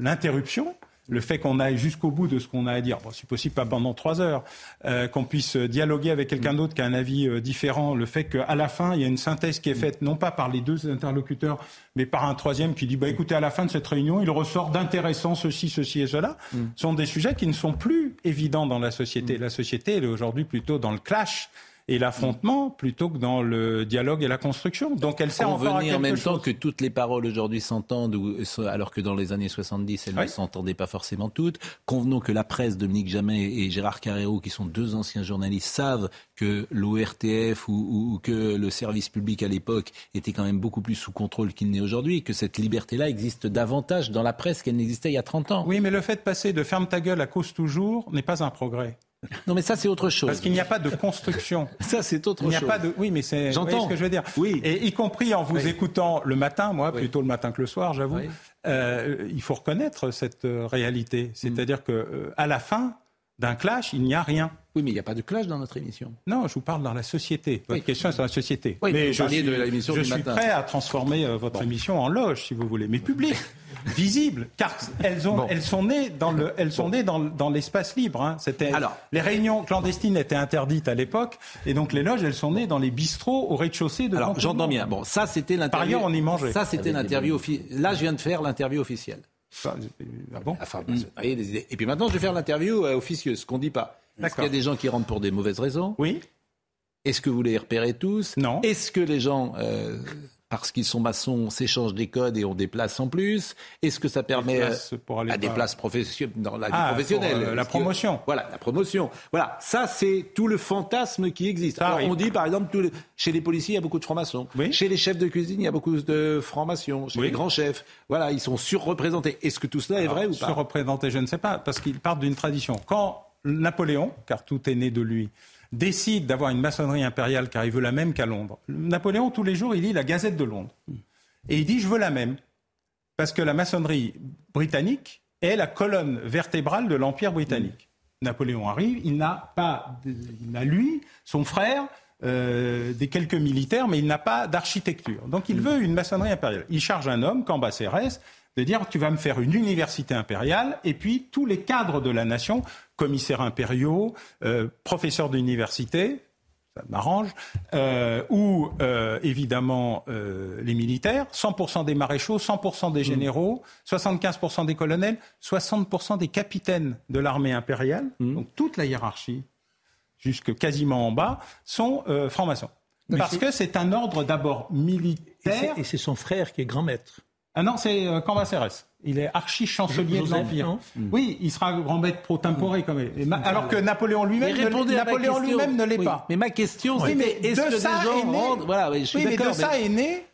l'interruption le fait qu'on aille jusqu'au bout de ce qu'on a à dire, bon, si possible pas pendant trois heures, euh, qu'on puisse dialoguer avec quelqu'un mm. d'autre qui a un avis euh, différent, le fait qu'à la fin, il y a une synthèse qui est faite non pas par les deux interlocuteurs, mais par un troisième qui dit, bah, écoutez, à la fin de cette réunion, il ressort d'intéressant ceci, ceci et cela, mm. sont des sujets qui ne sont plus évidents dans la société. Mm. La société, elle est aujourd'hui plutôt dans le clash et l'affrontement plutôt que dans le dialogue et la construction. Donc elle sert encore à en même temps que toutes les paroles aujourd'hui s'entendent, alors que dans les années 70, elles ne s'entendaient pas forcément toutes. Convenons que la presse, Dominique Jamais et Gérard Carrero, qui sont deux anciens journalistes, savent que l'ORTF ou, ou, que le service public à l'époque était quand même beaucoup plus sous contrôle qu'il n'est aujourd'hui, et que cette liberté-là existe davantage dans la presse qu'elle n'existait il y a 30 ans. Oui, mais le fait de passer de ferme ta gueule à cause toujours n'est pas un progrès. Non, mais ça, c'est autre chose. Parce qu'il n'y a pas de construction. (laughs) ça, c'est autre chose. Il n'y a pas de. Oui, mais c'est. J'entends ce que je veux dire. Oui. Et y compris en vous écoutant le matin, moi, plutôt le matin que le soir, j'avoue. Euh, il faut reconnaître cette euh, réalité. C'est-à-dire que euh, à la fin d'un clash, il n'y a rien. Oui, mais il n'y a pas de clash dans notre émission. Non, je vous parle dans la société. Votre question est sur la société. Oui, mais je suis, de l'émission je suis prêt à transformer votre émission en loge, si vous voulez, mais public. (laughs) visibles, car elles, ont, elles sont nées dans le, elles sont nées dans, dans l'espace libre. Hein. C'était, Alors, les réunions clandestines étaient interdites à l'époque, et donc les loges, elles sont nées dans les bistrots au rez-de-chaussée de. Alors, j'entends bien. Bon, ça c'était l'interview. Par ailleurs, on y mangeait. Ça c'était l'interview officielle. Là, je viens de faire l'interview officielle. Ah bon enfin. Et puis maintenant, je vais faire l'interview euh, officieuse, ce qu'on dit pas. Est-ce qu'il y a des gens qui rentrent pour des mauvaises raisons? Oui. Est-ce que vous les repérez tous? Non. Est-ce que les gens euh, parce qu'ils sont maçons, on s'échange des codes et on déplace en plus Est-ce que ça permet à des places professionnelles dans la ah, professionnelle euh, La promotion. voilà, la promotion. Voilà, ça c'est tout le fantasme qui existe. on dit par exemple, chez les policiers, il y a beaucoup de francs-maçons. Chez les chefs de cuisine, il y a beaucoup de francs-maçons. Chez les grands chefs, voilà, ils sont surreprésentés. Est-ce que tout cela est vrai ou pas? Surreprésentés, je ne sais pas, parce qu'ils partent d'une tradition. Quand Napoléon, car tout est né de lui, décide d'avoir une maçonnerie impériale car il veut la même qu'à Londres. Napoléon, tous les jours, il lit la Gazette de Londres. Et il dit, je veux la même. Parce que la maçonnerie britannique est la colonne vertébrale de l'Empire britannique. Napoléon arrive, il n'a pas, il a lui, son frère, euh, des quelques militaires, mais il n'a pas d'architecture. Donc il veut une maçonnerie impériale. Il charge un homme, Cambacérès, de dire tu vas me faire une université impériale et puis tous les cadres de la nation, commissaires impériaux, euh, professeurs d'université, ça m'arrange, euh, ou euh, évidemment les militaires, 100% des maréchaux, 100% des généraux, 75% des colonels, 60% des capitaines de l'armée impériale, mmh. donc toute la hiérarchie, jusque quasiment en bas, sont francs-maçons. Parce que c'est un ordre d'abord militaire. Et c'est son frère qui est grand maître. Ah non, c'est Cambacérès. Il est archi-chancelier de l'Empire. Oui, il sera grand maître pro tempore quand même. Alors que Napoléon lui-même ne, Napoléon lui-même ne l'est pas. Mais ma question, c'est est-ce que des gens rendent... Voilà, oui, je suis oui, mais de ça est né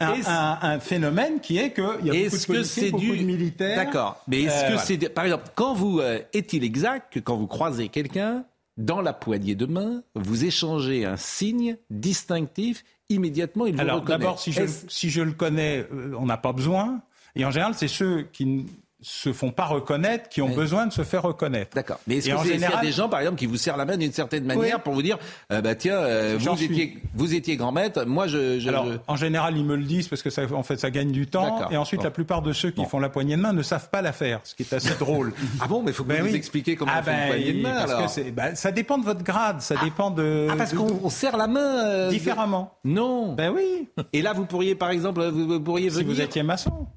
un, un, un, phénomène qui est qu'il y a beaucoup de policiers, beaucoup du... de militaires. D'accord. Mais est-ce euh, que c'est, par exemple, quand vous euh, est-il exact que quand vous croisez quelqu'un dans la poignée de main, vous échangez un signe distinctif immédiatement, il vous Alors d'abord, si je, si je le connais, euh, on n'a pas besoin. Et en général, c'est ceux qui se font pas reconnaître, qui ont besoin de se faire reconnaître. D'accord. Mais est-ce vous général... des gens, par exemple, qui vous serrent la main d'une certaine manière pour vous dire, euh, bah tiens, euh, vous, étiez, vous étiez grand maître, moi je. je Alors, en général, ils me le disent parce que ça, en fait, ça gagne du temps. Et ensuite, la plupart de ceux qui font la poignée de main ne savent pas la faire, ce qui est assez drôle. (laughs) ah bon, mais il faut que ben vous expliquiez comment ah on fait une ben, poignée de main. Parce alors. Que ben, ça dépend de votre grade, ça ah. dépend de. Ah parce qu'on serre la main euh, différemment. Non. Ben oui. Et là, vous pourriez, par exemple, vous pourriez venir. Si vous étiez maçon.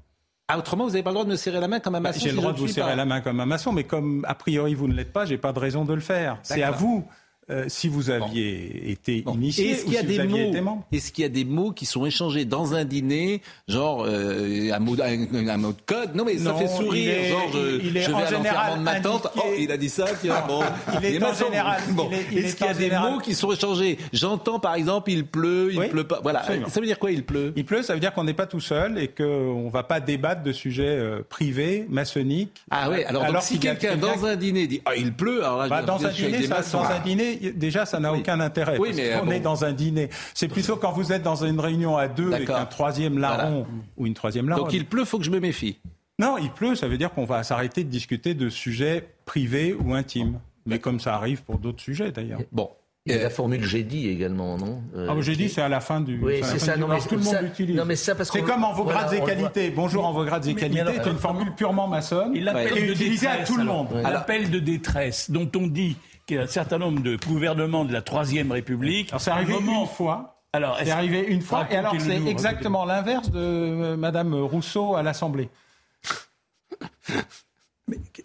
Ah, autrement, vous n'avez pas le droit de me serrer la main comme un maçon. J'ai le droit de vous serrer la main comme un maçon, mais comme a priori vous ne l'êtes pas, j'ai pas de raison de le faire. C'est à vous euh, si vous aviez été initié est-ce qu'il y a des mots Est-ce qu'il y a des mots qui sont échangés dans un dîner, genre euh, un, mot, un, mot de code? Non, mais ça fait sourire. genre, je, il est je vais en à général de ma tante. Oh, il a dit ça. Tiens, bon. il est, en général. Bon. Est-ce qu'il y a des mots qui sont échangés? J'entends par exemple, il pleut, il pleut pas. Voilà. Absolument. Ça veut dire quoi Il pleut? Il pleut, ça veut dire qu'on n'est pas tout seul et qu'on ne va pas débattre de sujets euh, privés, maçonniques. Ah oui. Alors, alors si quelqu'un dans un dîner dit ah il pleut, alors là, bah, dans, un dîner, ça, dans un dîner, déjà ça n'a aucun intérêt. Oui, mais on est dans un dîner. C'est plutôt quand vous êtes dans une réunion à deux avec un troisième larron ou une troisième larron. Donc il pleut, faut que je me méfie. Non, il pleut, ça veut dire qu'on va s'arrêter de discuter de sujets privés ou intimes. Mais comme ça arrive pour d'autres sujets d'ailleurs. Bon, il y a la formule j'ai dit également, non euh, Ah, j'ai dit, c'est à la fin du. Oui, c'est ça. Non, mais tout le monde l'utilise. C'est comme en vos grades et qualités. Bonjour en vos grades et qualités. C'est une formule purement maçonne. Il l'appelle de détresse à tout le monde. L'appel de détresse dont on dit qu'il y a un certain nombre de gouvernements de la Troisième République. Alors, c'est arrivé une fois. Alors, c'est arrivé une fois. Et alors, c'est exactement l'inverse de euh, Madame Rousseau à l'Assemblée.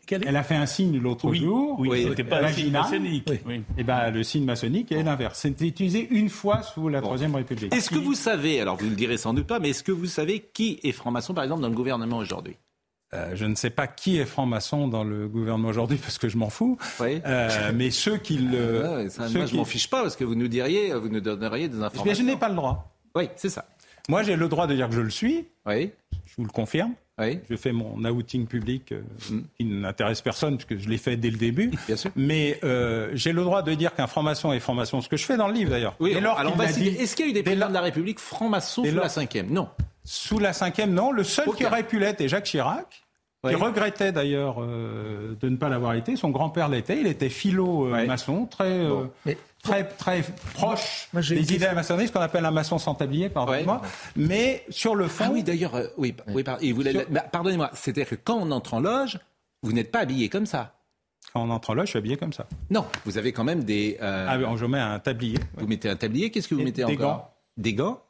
Elle a fait un signe l'autre jour. Oui, c'était pas un signe maçonnique. Et eh ben, le signe maçonnique est l'inverse. C'était utilisé une fois sous la Troisième République. Est-ce que vous savez, alors vous ne le direz sans doute pas, mais est-ce que vous savez qui est franc-maçon, par exemple, dans le gouvernement aujourd'hui? Euh, je ne sais pas qui est franc-maçon dans le gouvernement aujourd'hui parce que je m'en fous. Oui. Euh, mais ceux qui le. Ah moi, je m'en fiche pas parce que vous nous diriez, vous nous donneriez des informations. Mais je n'ai pas le droit. Oui, c'est ça. Moi, j'ai le droit de dire que je le suis. Oui. Je vous le confirme. Je fais mon outing public euh, mm. qui n'intéresse personne puisque je l'ai fait dès le début. Bien sûr. Mais euh, j'ai le droit de dire qu'un franc-maçon est franc-maçon, ce que je fais dans le livre d'ailleurs. Oui, alors, est-ce qu'il y a eu des présidents de la République francs-maçons sous la cinquième? Non. Sous la cinquième, non. Le seul qui aurait pu l'être est Jacques Chirac. qui regrettait d'ailleurs euh, de ne pas l'avoir été. Son grand-père l'était. Il était philo-maçon, très très, très proche des idées maçonneries, ce qu'on appelle un maçon sans tablier, pardonnez-moi. Mais sur le fond. Ah oui, d'ailleurs, euh, oui, oui pardonnez-moi. C'est-à-dire que quand on entre en loge, vous n'êtes pas habillé comme ça. Quand on entre en loge, je suis habillé comme ça. Non, vous avez quand même des. Euh... Ah oui, je mets un tablier. Vous mettez un tablier. Qu'est-ce que vous mettez des encore? gants. Des gants.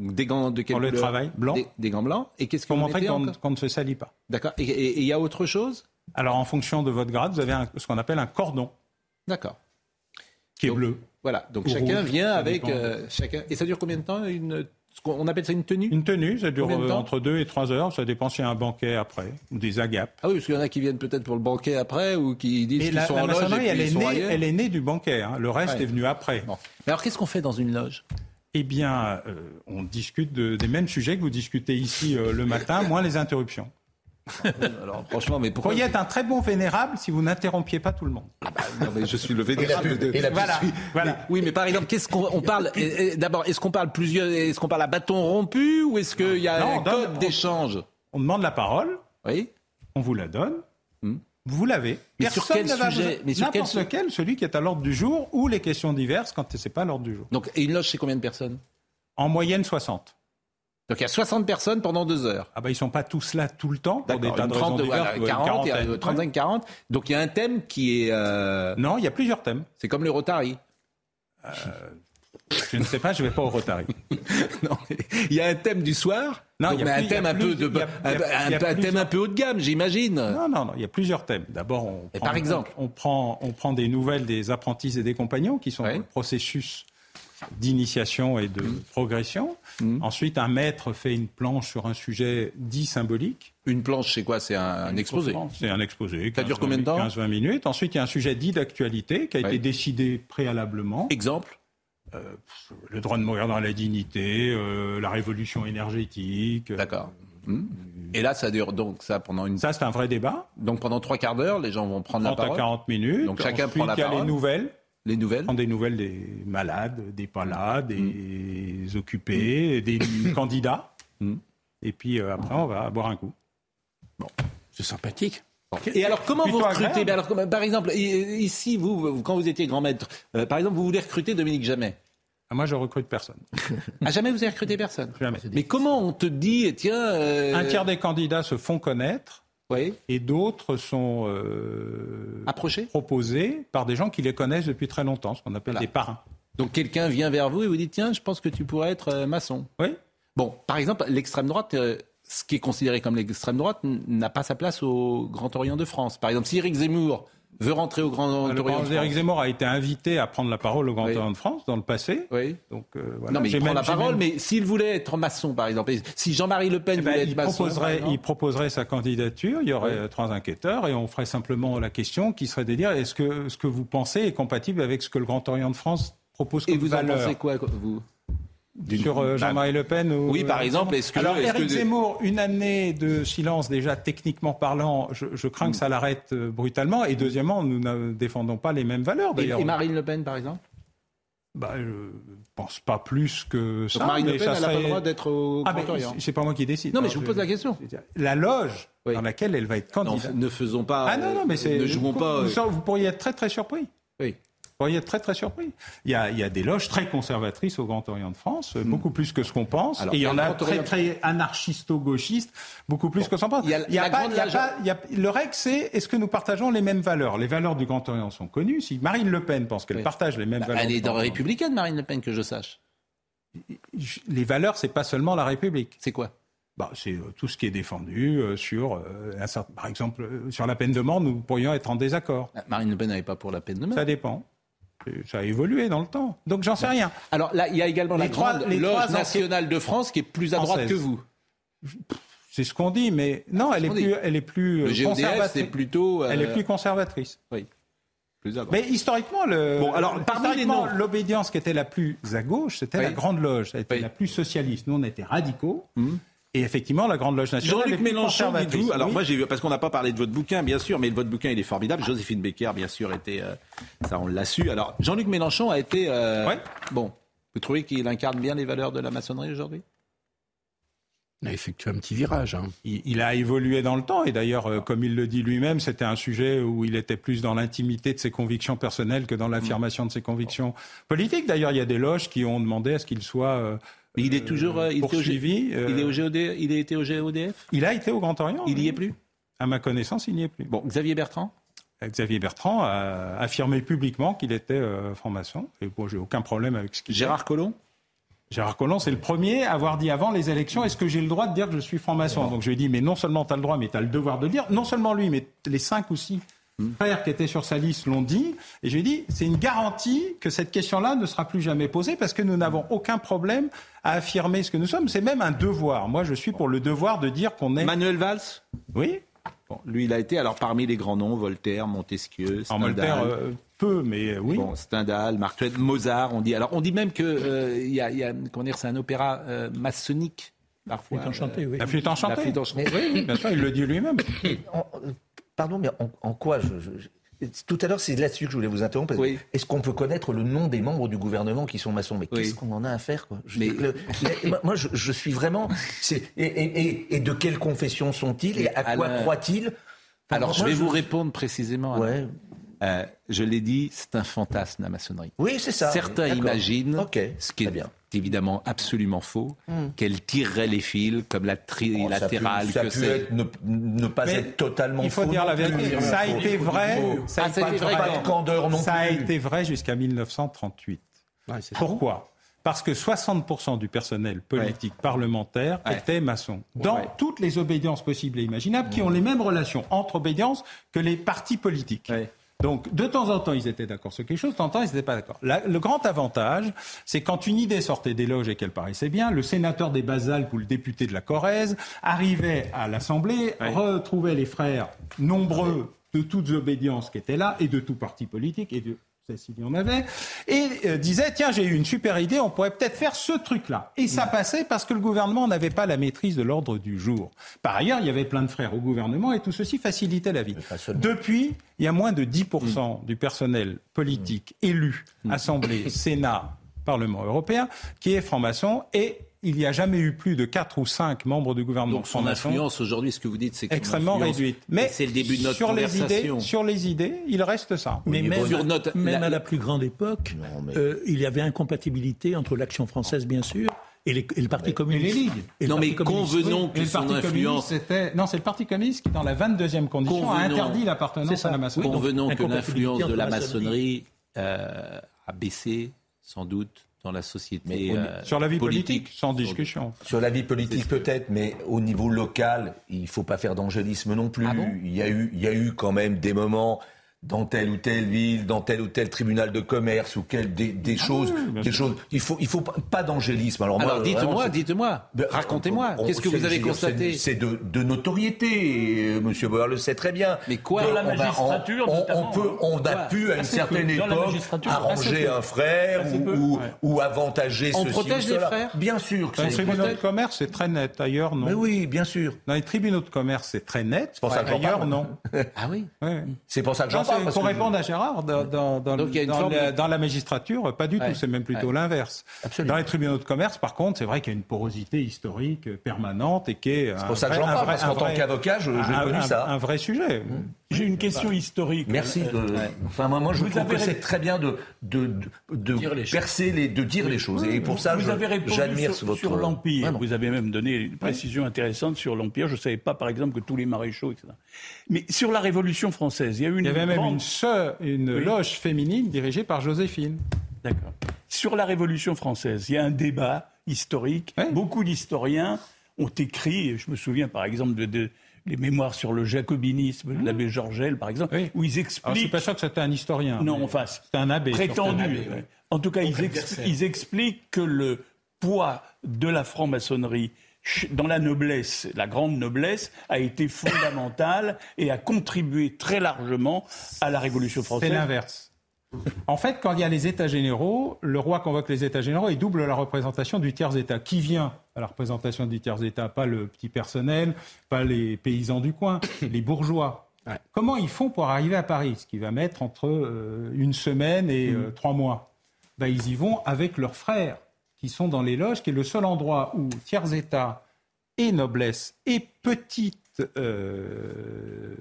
Des gants de quel Pour le travail, blanc. Des, gants blancs. Et qu'est-ce que Pour vous montrer qu'on ne se salit pas. D'accord. Et il y a autre chose? Alors, en fonction de votre grade, vous avez ce qu'on appelle un cordon. D'accord. Qui est bleu. Voilà, donc chacun vient avec euh, chacun. Et ça dure combien de temps une... On appelle ça une tenue? Une tenue, ça dure euh, entre 2 et 3 heures. Ça dépend s'il y a un banquet après, ou des agapes. Ah oui, parce qu'il y en a qui viennent peut-être pour le banquet après, ou qui disent qu'ils sont en loge. Et elle, est née, elle est née du banquet. Hein. Le reste est venu après. Mais alors, qu'est-ce qu'on fait dans une loge? Eh bien, euh, on discute des mêmes sujets que vous discutez ici le matin, moins les interruptions. Alors franchement, mais pourquoi Vous pourriez être un très bon vénérable si vous n'interrompiez pas tout le monde. Ah bah, non, mais je suis le vénérable de. voilà, voilà. oui, mais par exemple, qu'est-ce qu'on parle D'abord, est-ce qu'on parle plusieurs Est-ce qu'on parle à bâton rompu ou est-ce qu'il y a un code d'échange? On demande la parole. Oui. On vous la donne. Hmm. Vous l'avez. Mais sur quel sujet N'importe lequel, celui qui est à l'ordre du jour ou les questions diverses quand ce n'est pas à l'ordre du jour. Donc, et une loge, c'est combien de personnes? En moyenne, 60. Donc il y a 60 personnes pendant deux heures. Ah bah ils sont pas tous là tout le temps pour des tas de 30, raisons 40, 35, 40. Donc il y a un thème qui est. Euh... Non, il y a plusieurs thèmes. C'est comme le Rotary. Euh, je ne sais pas, je vais pas au Rotary. (laughs) non, il y a un thème du soir. Non, il y a un thème un peu de, un, thème un peu haut de gamme, j'imagine. Non, non, non, il y a plusieurs thèmes. D'abord, on, par exemple, on, prend, on prend des nouvelles des apprentis et des compagnons qui sont dans le processus d'initiation et de mmh. progression. Mmh. Ensuite, un maître fait une planche sur un sujet dit symbolique. Une planche, c'est quoi? C'est un, exposé C'est un exposé. Ça dure combien de temps? 15-20 minutes. Ensuite, il y a un sujet dit d'actualité qui a été décidé préalablement. Exemple? Euh, le droit de mourir dans la dignité, euh, la révolution énergétique. Euh, D'accord. Mmh. Et là, ça dure donc ça pendant une. Ça, c'est un vrai débat. Donc pendant trois quarts d'heure, les gens vont prendre la parole. 30 à 40 minutes. Donc chacun prend la parole. Il y a les nouvelles. Les nouvelles Prendre des nouvelles des malades, des pas là, des mm. occupés, des (coughs) candidats. Et puis euh, après, on va boire un coup. Bon, c'est sympathique. Et alors, comment vous recrutez ben alors, Par exemple, ici, vous, quand vous étiez grand maître, euh, par exemple, vous voulez recruter Dominique Jamais ah, Moi, je recrute personne. (laughs) ah, jamais vous avez recruté personne? Jamais. Mais comment on te dit, tiens... Euh, un tiers des candidats se font connaître. Oui. Et d'autres sont approchés, proposés par des gens qui les connaissent depuis très longtemps, ce qu'on appelle des parrains. Donc quelqu'un vient vers vous et vous dit tiens, je pense que tu pourrais être euh, maçon. Oui. Bon, par exemple, l'extrême droite, euh, ce qui est considéré comme l'extrême droite, n'a pas sa place au Grand Orient de France. Par exemple, si Éric Zemmour veut rentrer au Grand Orient de France. Éric Zemmour a été invité à prendre la parole au Grand Orient de France dans le passé. Oui. Donc, euh, voilà. Non, mais il prend la parole, mais s'il voulait être maçon, par exemple, si Jean-Marie Le Pen eh ben, voulait être maçon... Proposerait, il proposerait sa candidature, il y aurait euh, trois enquêteurs, et on ferait simplement la question qui serait de dire est-ce que ce que vous pensez est compatible avec ce que le Grand Orient de France propose comme Et vous en pensez quoi, vous? Sur euh, Jean-Marie Le Pen ou... Oui, par exemple. Est-ce que, Alors, Éric Zemmour, une année de silence déjà techniquement parlant, je, crains que ça l'arrête euh, brutalement. Et deuxièmement, nous ne défendons pas les mêmes valeurs. Et, Marine Le Pen, par exemple? Bah, je pense pas plus que ça. Donc Marine Le Pen, elle n'a pas le droit d'être au ah, Orient. C'est pas moi qui décide. Non, mais je vous pose la question. La loge dans laquelle elle va être candidate. ne faisons pas. Ah non, non, mais c'est. Ne jouons pas. Vous pourriez être très très surpris. Oui pourriez être très très surpris. Il y, a, il y a des loges très conservatrices au Grand Orient de France, hmm. beaucoup plus que ce qu'on pense. et il y en a très très anarchisto-gauchistes, beaucoup plus que ce qu'on pense. Le règle, c'est est-ce que nous partageons les mêmes valeurs? Les valeurs du Grand Orient sont connues. Si Marine Le Pen pense qu'elle partage les mêmes bah, valeurs, elle est dans la républicaine, Marine Le Pen, que je sache. Les valeurs, c'est pas seulement la République. C'est quoi? Bah, c'est euh, tout ce qui est défendu euh, sur, euh, par exemple, sur la peine de mort, nous pourrions être en désaccord. Marine Le Pen n'avait pas pour la peine de mort. Ça dépend. Ça a évolué dans le temps. Donc j'en sais rien. Alors là, il y a également la grande loge nationale de France qui est plus à droite que vous. C'est ce qu'on dit, mais non, elle est, plus, elle est plus, le conservatrice. plutôt. Elle est plus conservatrice. Oui. Plus à droite. Mais historiquement, le, bon, alors, l'obédience qui était la plus à gauche, c'était la Grande Loge. Elle était la plus socialiste. Nous, on était radicaux. Hum. Et effectivement, la Grande Loge nationale. Jean-Luc Mélenchon, dites-vous. Alors moi, j'ai parce qu'on n'a pas parlé de votre bouquin, bien sûr, mais votre bouquin, il est formidable. Joséphine Becker, bien sûr, était. Euh, ça, on l'a su. Alors, Jean-Luc Mélenchon a été. Euh, bon. Vous trouvez qu'il incarne bien les valeurs de la maçonnerie aujourd'hui? Il a effectué un petit virage. Hein. Il, a évolué dans le temps et d'ailleurs, euh, comme il le dit lui-même, c'était un sujet où il était plus dans l'intimité de ses convictions personnelles que dans l'affirmation de ses convictions politiques. D'ailleurs, il y a des loges qui ont demandé à ce qu'il soit mais il est toujours euh, il poursuivi. Euh, il, est au GOD, il a été au GODF Il a été au Grand Orient. Il n'y est plus? À ma connaissance, il n'y est plus. Bon, Xavier Bertrand? Euh, Xavier Bertrand a affirmé publiquement qu'il était franc-maçon. Et bon, j'ai aucun problème avec ce qu'il Gérard Collomb? Gérard Collomb, c'est le premier à avoir dit avant les élections est-ce que j'ai le droit de dire que je suis franc-maçon? Donc je lui ai dit mais non seulement tu as le droit, mais tu as le devoir de le dire. Non seulement lui, mais les cinq ou six frères qui étaient sur sa liste l'ont dit. Et je lui ai dit c'est une garantie que cette question-là ne sera plus jamais posée parce que nous n'avons aucun problème à affirmer ce que nous sommes. C'est même un devoir. Moi, je suis pour le devoir de dire qu'on est. Manuel Valls Oui. Bon, lui, il a été alors parmi les grands noms Voltaire, Montesquieu, Stendhal. Voltaire, euh, peu, mais euh, oui. Bon, Stendhal, Mark Twain, Mozart. On dit alors, on dit même que euh, y, a, y a, comment dire, c'est un opéra maçonnique parfois. La flûte enchantée, oui. La flûte enchantée. La flûte enchantée. Oui, bien sûr, il le dit lui-même. (coughs) Pardon, mais en, quoi je, tout à l'heure, c'est là-dessus que je voulais vous interrompre. Est-ce qu'on peut connaître le nom des membres du gouvernement qui sont maçons? Mais qu'est-ce qu'on en a à faire quoi? Moi, je, suis vraiment. Et, de quelle confession sont-ils? Et à quoi croient-ils? Alors, je vais vous répondre précisément. Ouais. Euh, je l'ai dit, c'est un fantasme la maçonnerie. Oui, c'est ça. Certains imaginent, ce qui est bien. Évidemment absolument faux, hmm. qu'elle tirerait les fils comme la trilatérale que c'est. Ne, pas être totalement Il faut dire la vérité. Ça a été vrai. Ça a été vrai. Ça a été vrai jusqu'à 1938. Pourquoi parce que 60% du personnel politique parlementaire était maçon. Dans toutes les obédiences possibles et imaginables, qui ont les mêmes relations entre obédiences que les partis politiques. Donc, de temps en temps, ils étaient d'accord sur quelque chose, de temps en temps, ils n'étaient pas d'accord. Le grand avantage, c'est quand une idée sortait des loges et qu'elle paraissait bien, le sénateur des Basalpes ou le député de la Corrèze arrivait à l'Assemblée, retrouvait les frères nombreux de toutes obédiences qui étaient là et de tout parti politique et de s'il y en avait, et euh, disait tiens j'ai eu une super idée, on pourrait peut-être faire ce truc-là. Et ça passait parce que le gouvernement n'avait pas la maîtrise de l'ordre du jour. Par ailleurs, il y avait plein de frères au gouvernement et tout ceci facilitait la vie. Depuis, il y a moins de 10% du personnel politique élu, mm. Assemblée, (laughs) Sénat, Parlement européen, qui est franc-maçon et il n'y a jamais eu plus de 4 ou 5 membres du gouvernement. Donc son influence aujourd'hui, ce que vous dites, c'est extrêmement réduite. Mais c'est le début de notre sur Les idées, sur les idées, il reste ça. Mais même, même à la plus grande époque, euh, il y avait incompatibilité entre l'action française, bien sûr, et, le Parti communiste. Et non, mais convenons que son influence. Non, c'est le Parti communiste qui, dans la 22e condition, a interdit l'appartenance à la maçonnerie. convenons que l'influence de la maçonnerie euh, a baissé, sans doute, dans la société. Euh, sur la vie politique, sans discussion. Sur la vie politique peut-être, mais au niveau local, il ne faut pas faire d'angélisme non plus. Ah il, y a eu, il y a eu quand même des moments dans telle ou telle ville, dans tel ou tel tribunal de commerce ou quel, des, des ah choses, des choses. Il faut, il faut pas d'angélisme. Alors, Alors dites-moi, dites-moi, ben, racontez-moi. Qu'est-ce que vous avez constaté C'est de, de, notoriété. Euh, Monsieur Bauer le sait très bien. Mais quoi Dans la magistrature, on, on, peut, on a pu à une certaine époque arranger un frère ou, ou, avantager on ceci protège les frères. Bien sûr. Dans les tribunaux de commerce, c'est très net. Ailleurs, non. Mais oui, bien sûr. Dans les tribunaux de commerce, c'est très net. C'est pour ça que Ailleurs, non. Ah oui. C'est pour ça que j'en parle. Pour répondre à Gérard, dans, la magistrature, pas du tout, c'est même plutôt l'inverse. Dans les tribunaux de commerce, par contre, c'est vrai qu'il y a une porosité historique permanente et qui est. C'est pour ça que j'en parle, parce qu'en tant qu'avocat, je, connu ça. Un vrai sujet. J'ai une question historique. Merci. Enfin, moi, moi je trouve que c'est très bien de, de, de, percer les, de dire les choses. Et pour ça, j'admire votre... sur l'Empire. Vous avez même donné une précision intéressante sur l'Empire. Je ne savais pas, par exemple, que tous les maréchaux, etc. Mais sur la Révolution française, il y a eu une. Il y avait même une, une loge féminine dirigée par Joséphine. D'accord. Sur la Révolution française, il y a un débat historique. Beaucoup d'historiens ont écrit, je me souviens par exemple de les mémoires sur le jacobinisme de l'abbé Georgel, par exemple, où ils expliquent. Alors, je suis pas sûr que c'était un historien. Non, enfin, c'est un abbé. Prétendu. En tout cas, ils, ils, expliquent que le poids de la franc-maçonnerie dans la noblesse, la grande noblesse, a été fondamental et a contribué très largement à la Révolution française. C'est l'inverse. En fait, quand il y a les États généraux, le roi convoque les États généraux et double la représentation du tiers-État. Qui vient à la représentation du tiers-État? Pas le petit personnel, pas les paysans du coin, (coughs) les bourgeois. Comment ils font pour arriver à Paris? Ce qui va mettre entre euh, une semaine et euh, mm. trois mois. Ben, ils y vont avec leurs frères, qui sont dans les loges, qui est le seul endroit où tiers-État et noblesse et petite euh,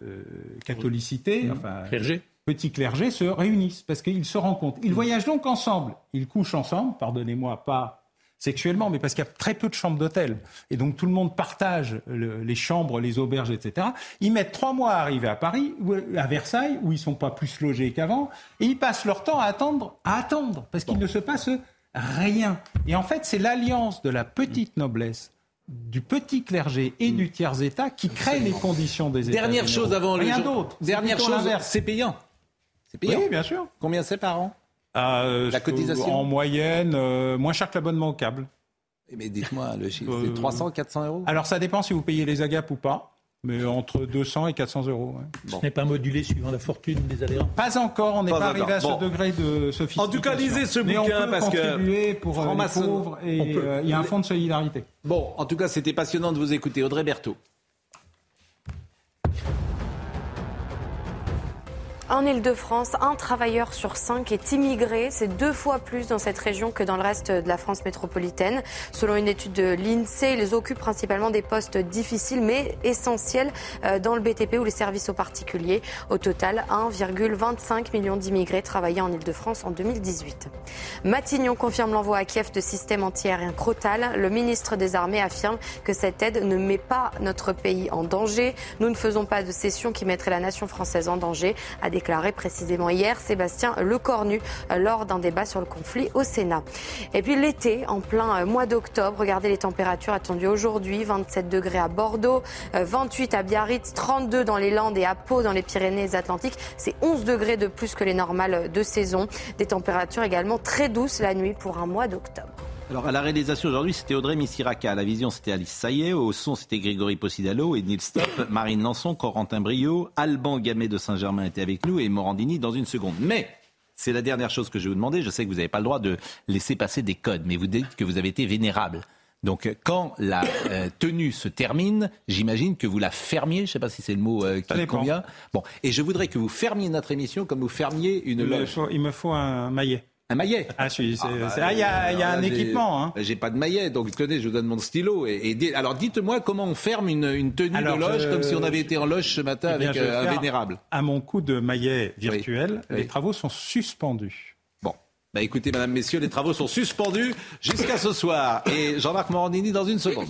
catholicité, mm. enfin, clergé petits clergés se réunissent parce qu'ils se rencontrent. Ils voyagent donc ensemble. Ils couchent ensemble, pardonnez-moi, pas sexuellement, mais parce qu'il y a très peu de chambres d'hôtel. Et donc tout le monde partage les chambres, les auberges, etc. Ils mettent trois mois à arriver à Paris, à Versailles, où ils sont pas plus logés qu'avant, et ils passent leur temps à attendre, à attendre, parce qu'il ne se passe rien. Et en fait, c'est l'alliance de la petite noblesse du petit clergé et du tiers-État qui crée les conditions des États. Dernière chose avant Rien d'autre. Dernière chose, c'est payant. Oui, bien sûr. Combien c'est par an euh, La cotisation En moyenne, euh, moins cher que l'abonnement au câble. Eh, mais dites-moi, le chiffre, c'est 300, euh, 400 euros Alors ça dépend si vous payez les agapes ou pas. Mais entre 200 et 400 euros. Ce n'est pas modulé suivant la fortune des adhérents Pas encore, on n'est pas, arrivé à ce degré de sophistication. En tout cas, lisez ce bouquin parce que pour les pauvres et il y a un fonds de solidarité. Bon, en tout cas, c'était passionnant de vous écouter. Audrey Berthaud. En Ile-de-France, un travailleur sur cinq est immigré. C'est deux fois plus dans cette région que dans le reste de la France métropolitaine. Selon une étude de l'INSEE, ils occupent principalement des postes difficiles mais essentiels euh, dans le BTP ou les services aux particuliers. Au total, 1,25 million d'immigrés travaillaient en Ile-de-France en 2018. Matignon confirme l'envoi à Kiev de systèmes antiaériens Crotal. Le ministre des Armées affirme que cette aide ne met pas notre pays en danger. Nous ne faisons pas de cession qui mettrait la nation française en danger déclaré précisément hier Sébastien Lecornu lors d'un débat sur le conflit au Sénat. Et puis l'été, en plein euh, mois d'octobre, regardez les températures attendues aujourd'hui 27 degrés à Bordeaux, 28 euh, à Biarritz, 32 dans les Landes et à Pau dans les Pyrénées-Atlantiques. C'est 11 degrés de plus que les normales de saison. Des températures également très douces la nuit pour un mois d'octobre. Alors à la réalisation aujourd'hui, c'était Audrey Missiraka. À la vision, c'était Alice Saillet. Au son, c'était Grégory Possidalo et Neil Stop, (coughs) Marine Lançon, Corentin Brio, Alban Gamet de Saint-Germain était avec nous et Morandini dans une seconde. Mais c'est la dernière chose que je vais vous demander. Je sais que vous n'avez pas le droit de laisser passer des codes, mais vous dites que vous avez été vénérable. Donc quand la euh, tenue se termine, j'imagine que vous la fermiez. Je ne sais pas si c'est le mot euh, qui convient. Bon, et je voudrais que vous fermiez notre émission comme vous fermiez une loge. il me faut un maillet. Un maillet. Ah, ah, bah, il y a, y a un équipement. Hein. J'ai pas de maillet, donc tenez, je vous donne mon stylo. Et, alors, dites-moi comment on ferme une, une tenue de loge comme si on avait été en loge ce matin eh avec euh, un vénérable. À mon coup de maillet virtuel, les travaux sont suspendus. Bon, bah écoutez, Madame, Messieurs, les travaux sont suspendus jusqu'à ce soir. Et Jean-Marc Morandini dans une seconde.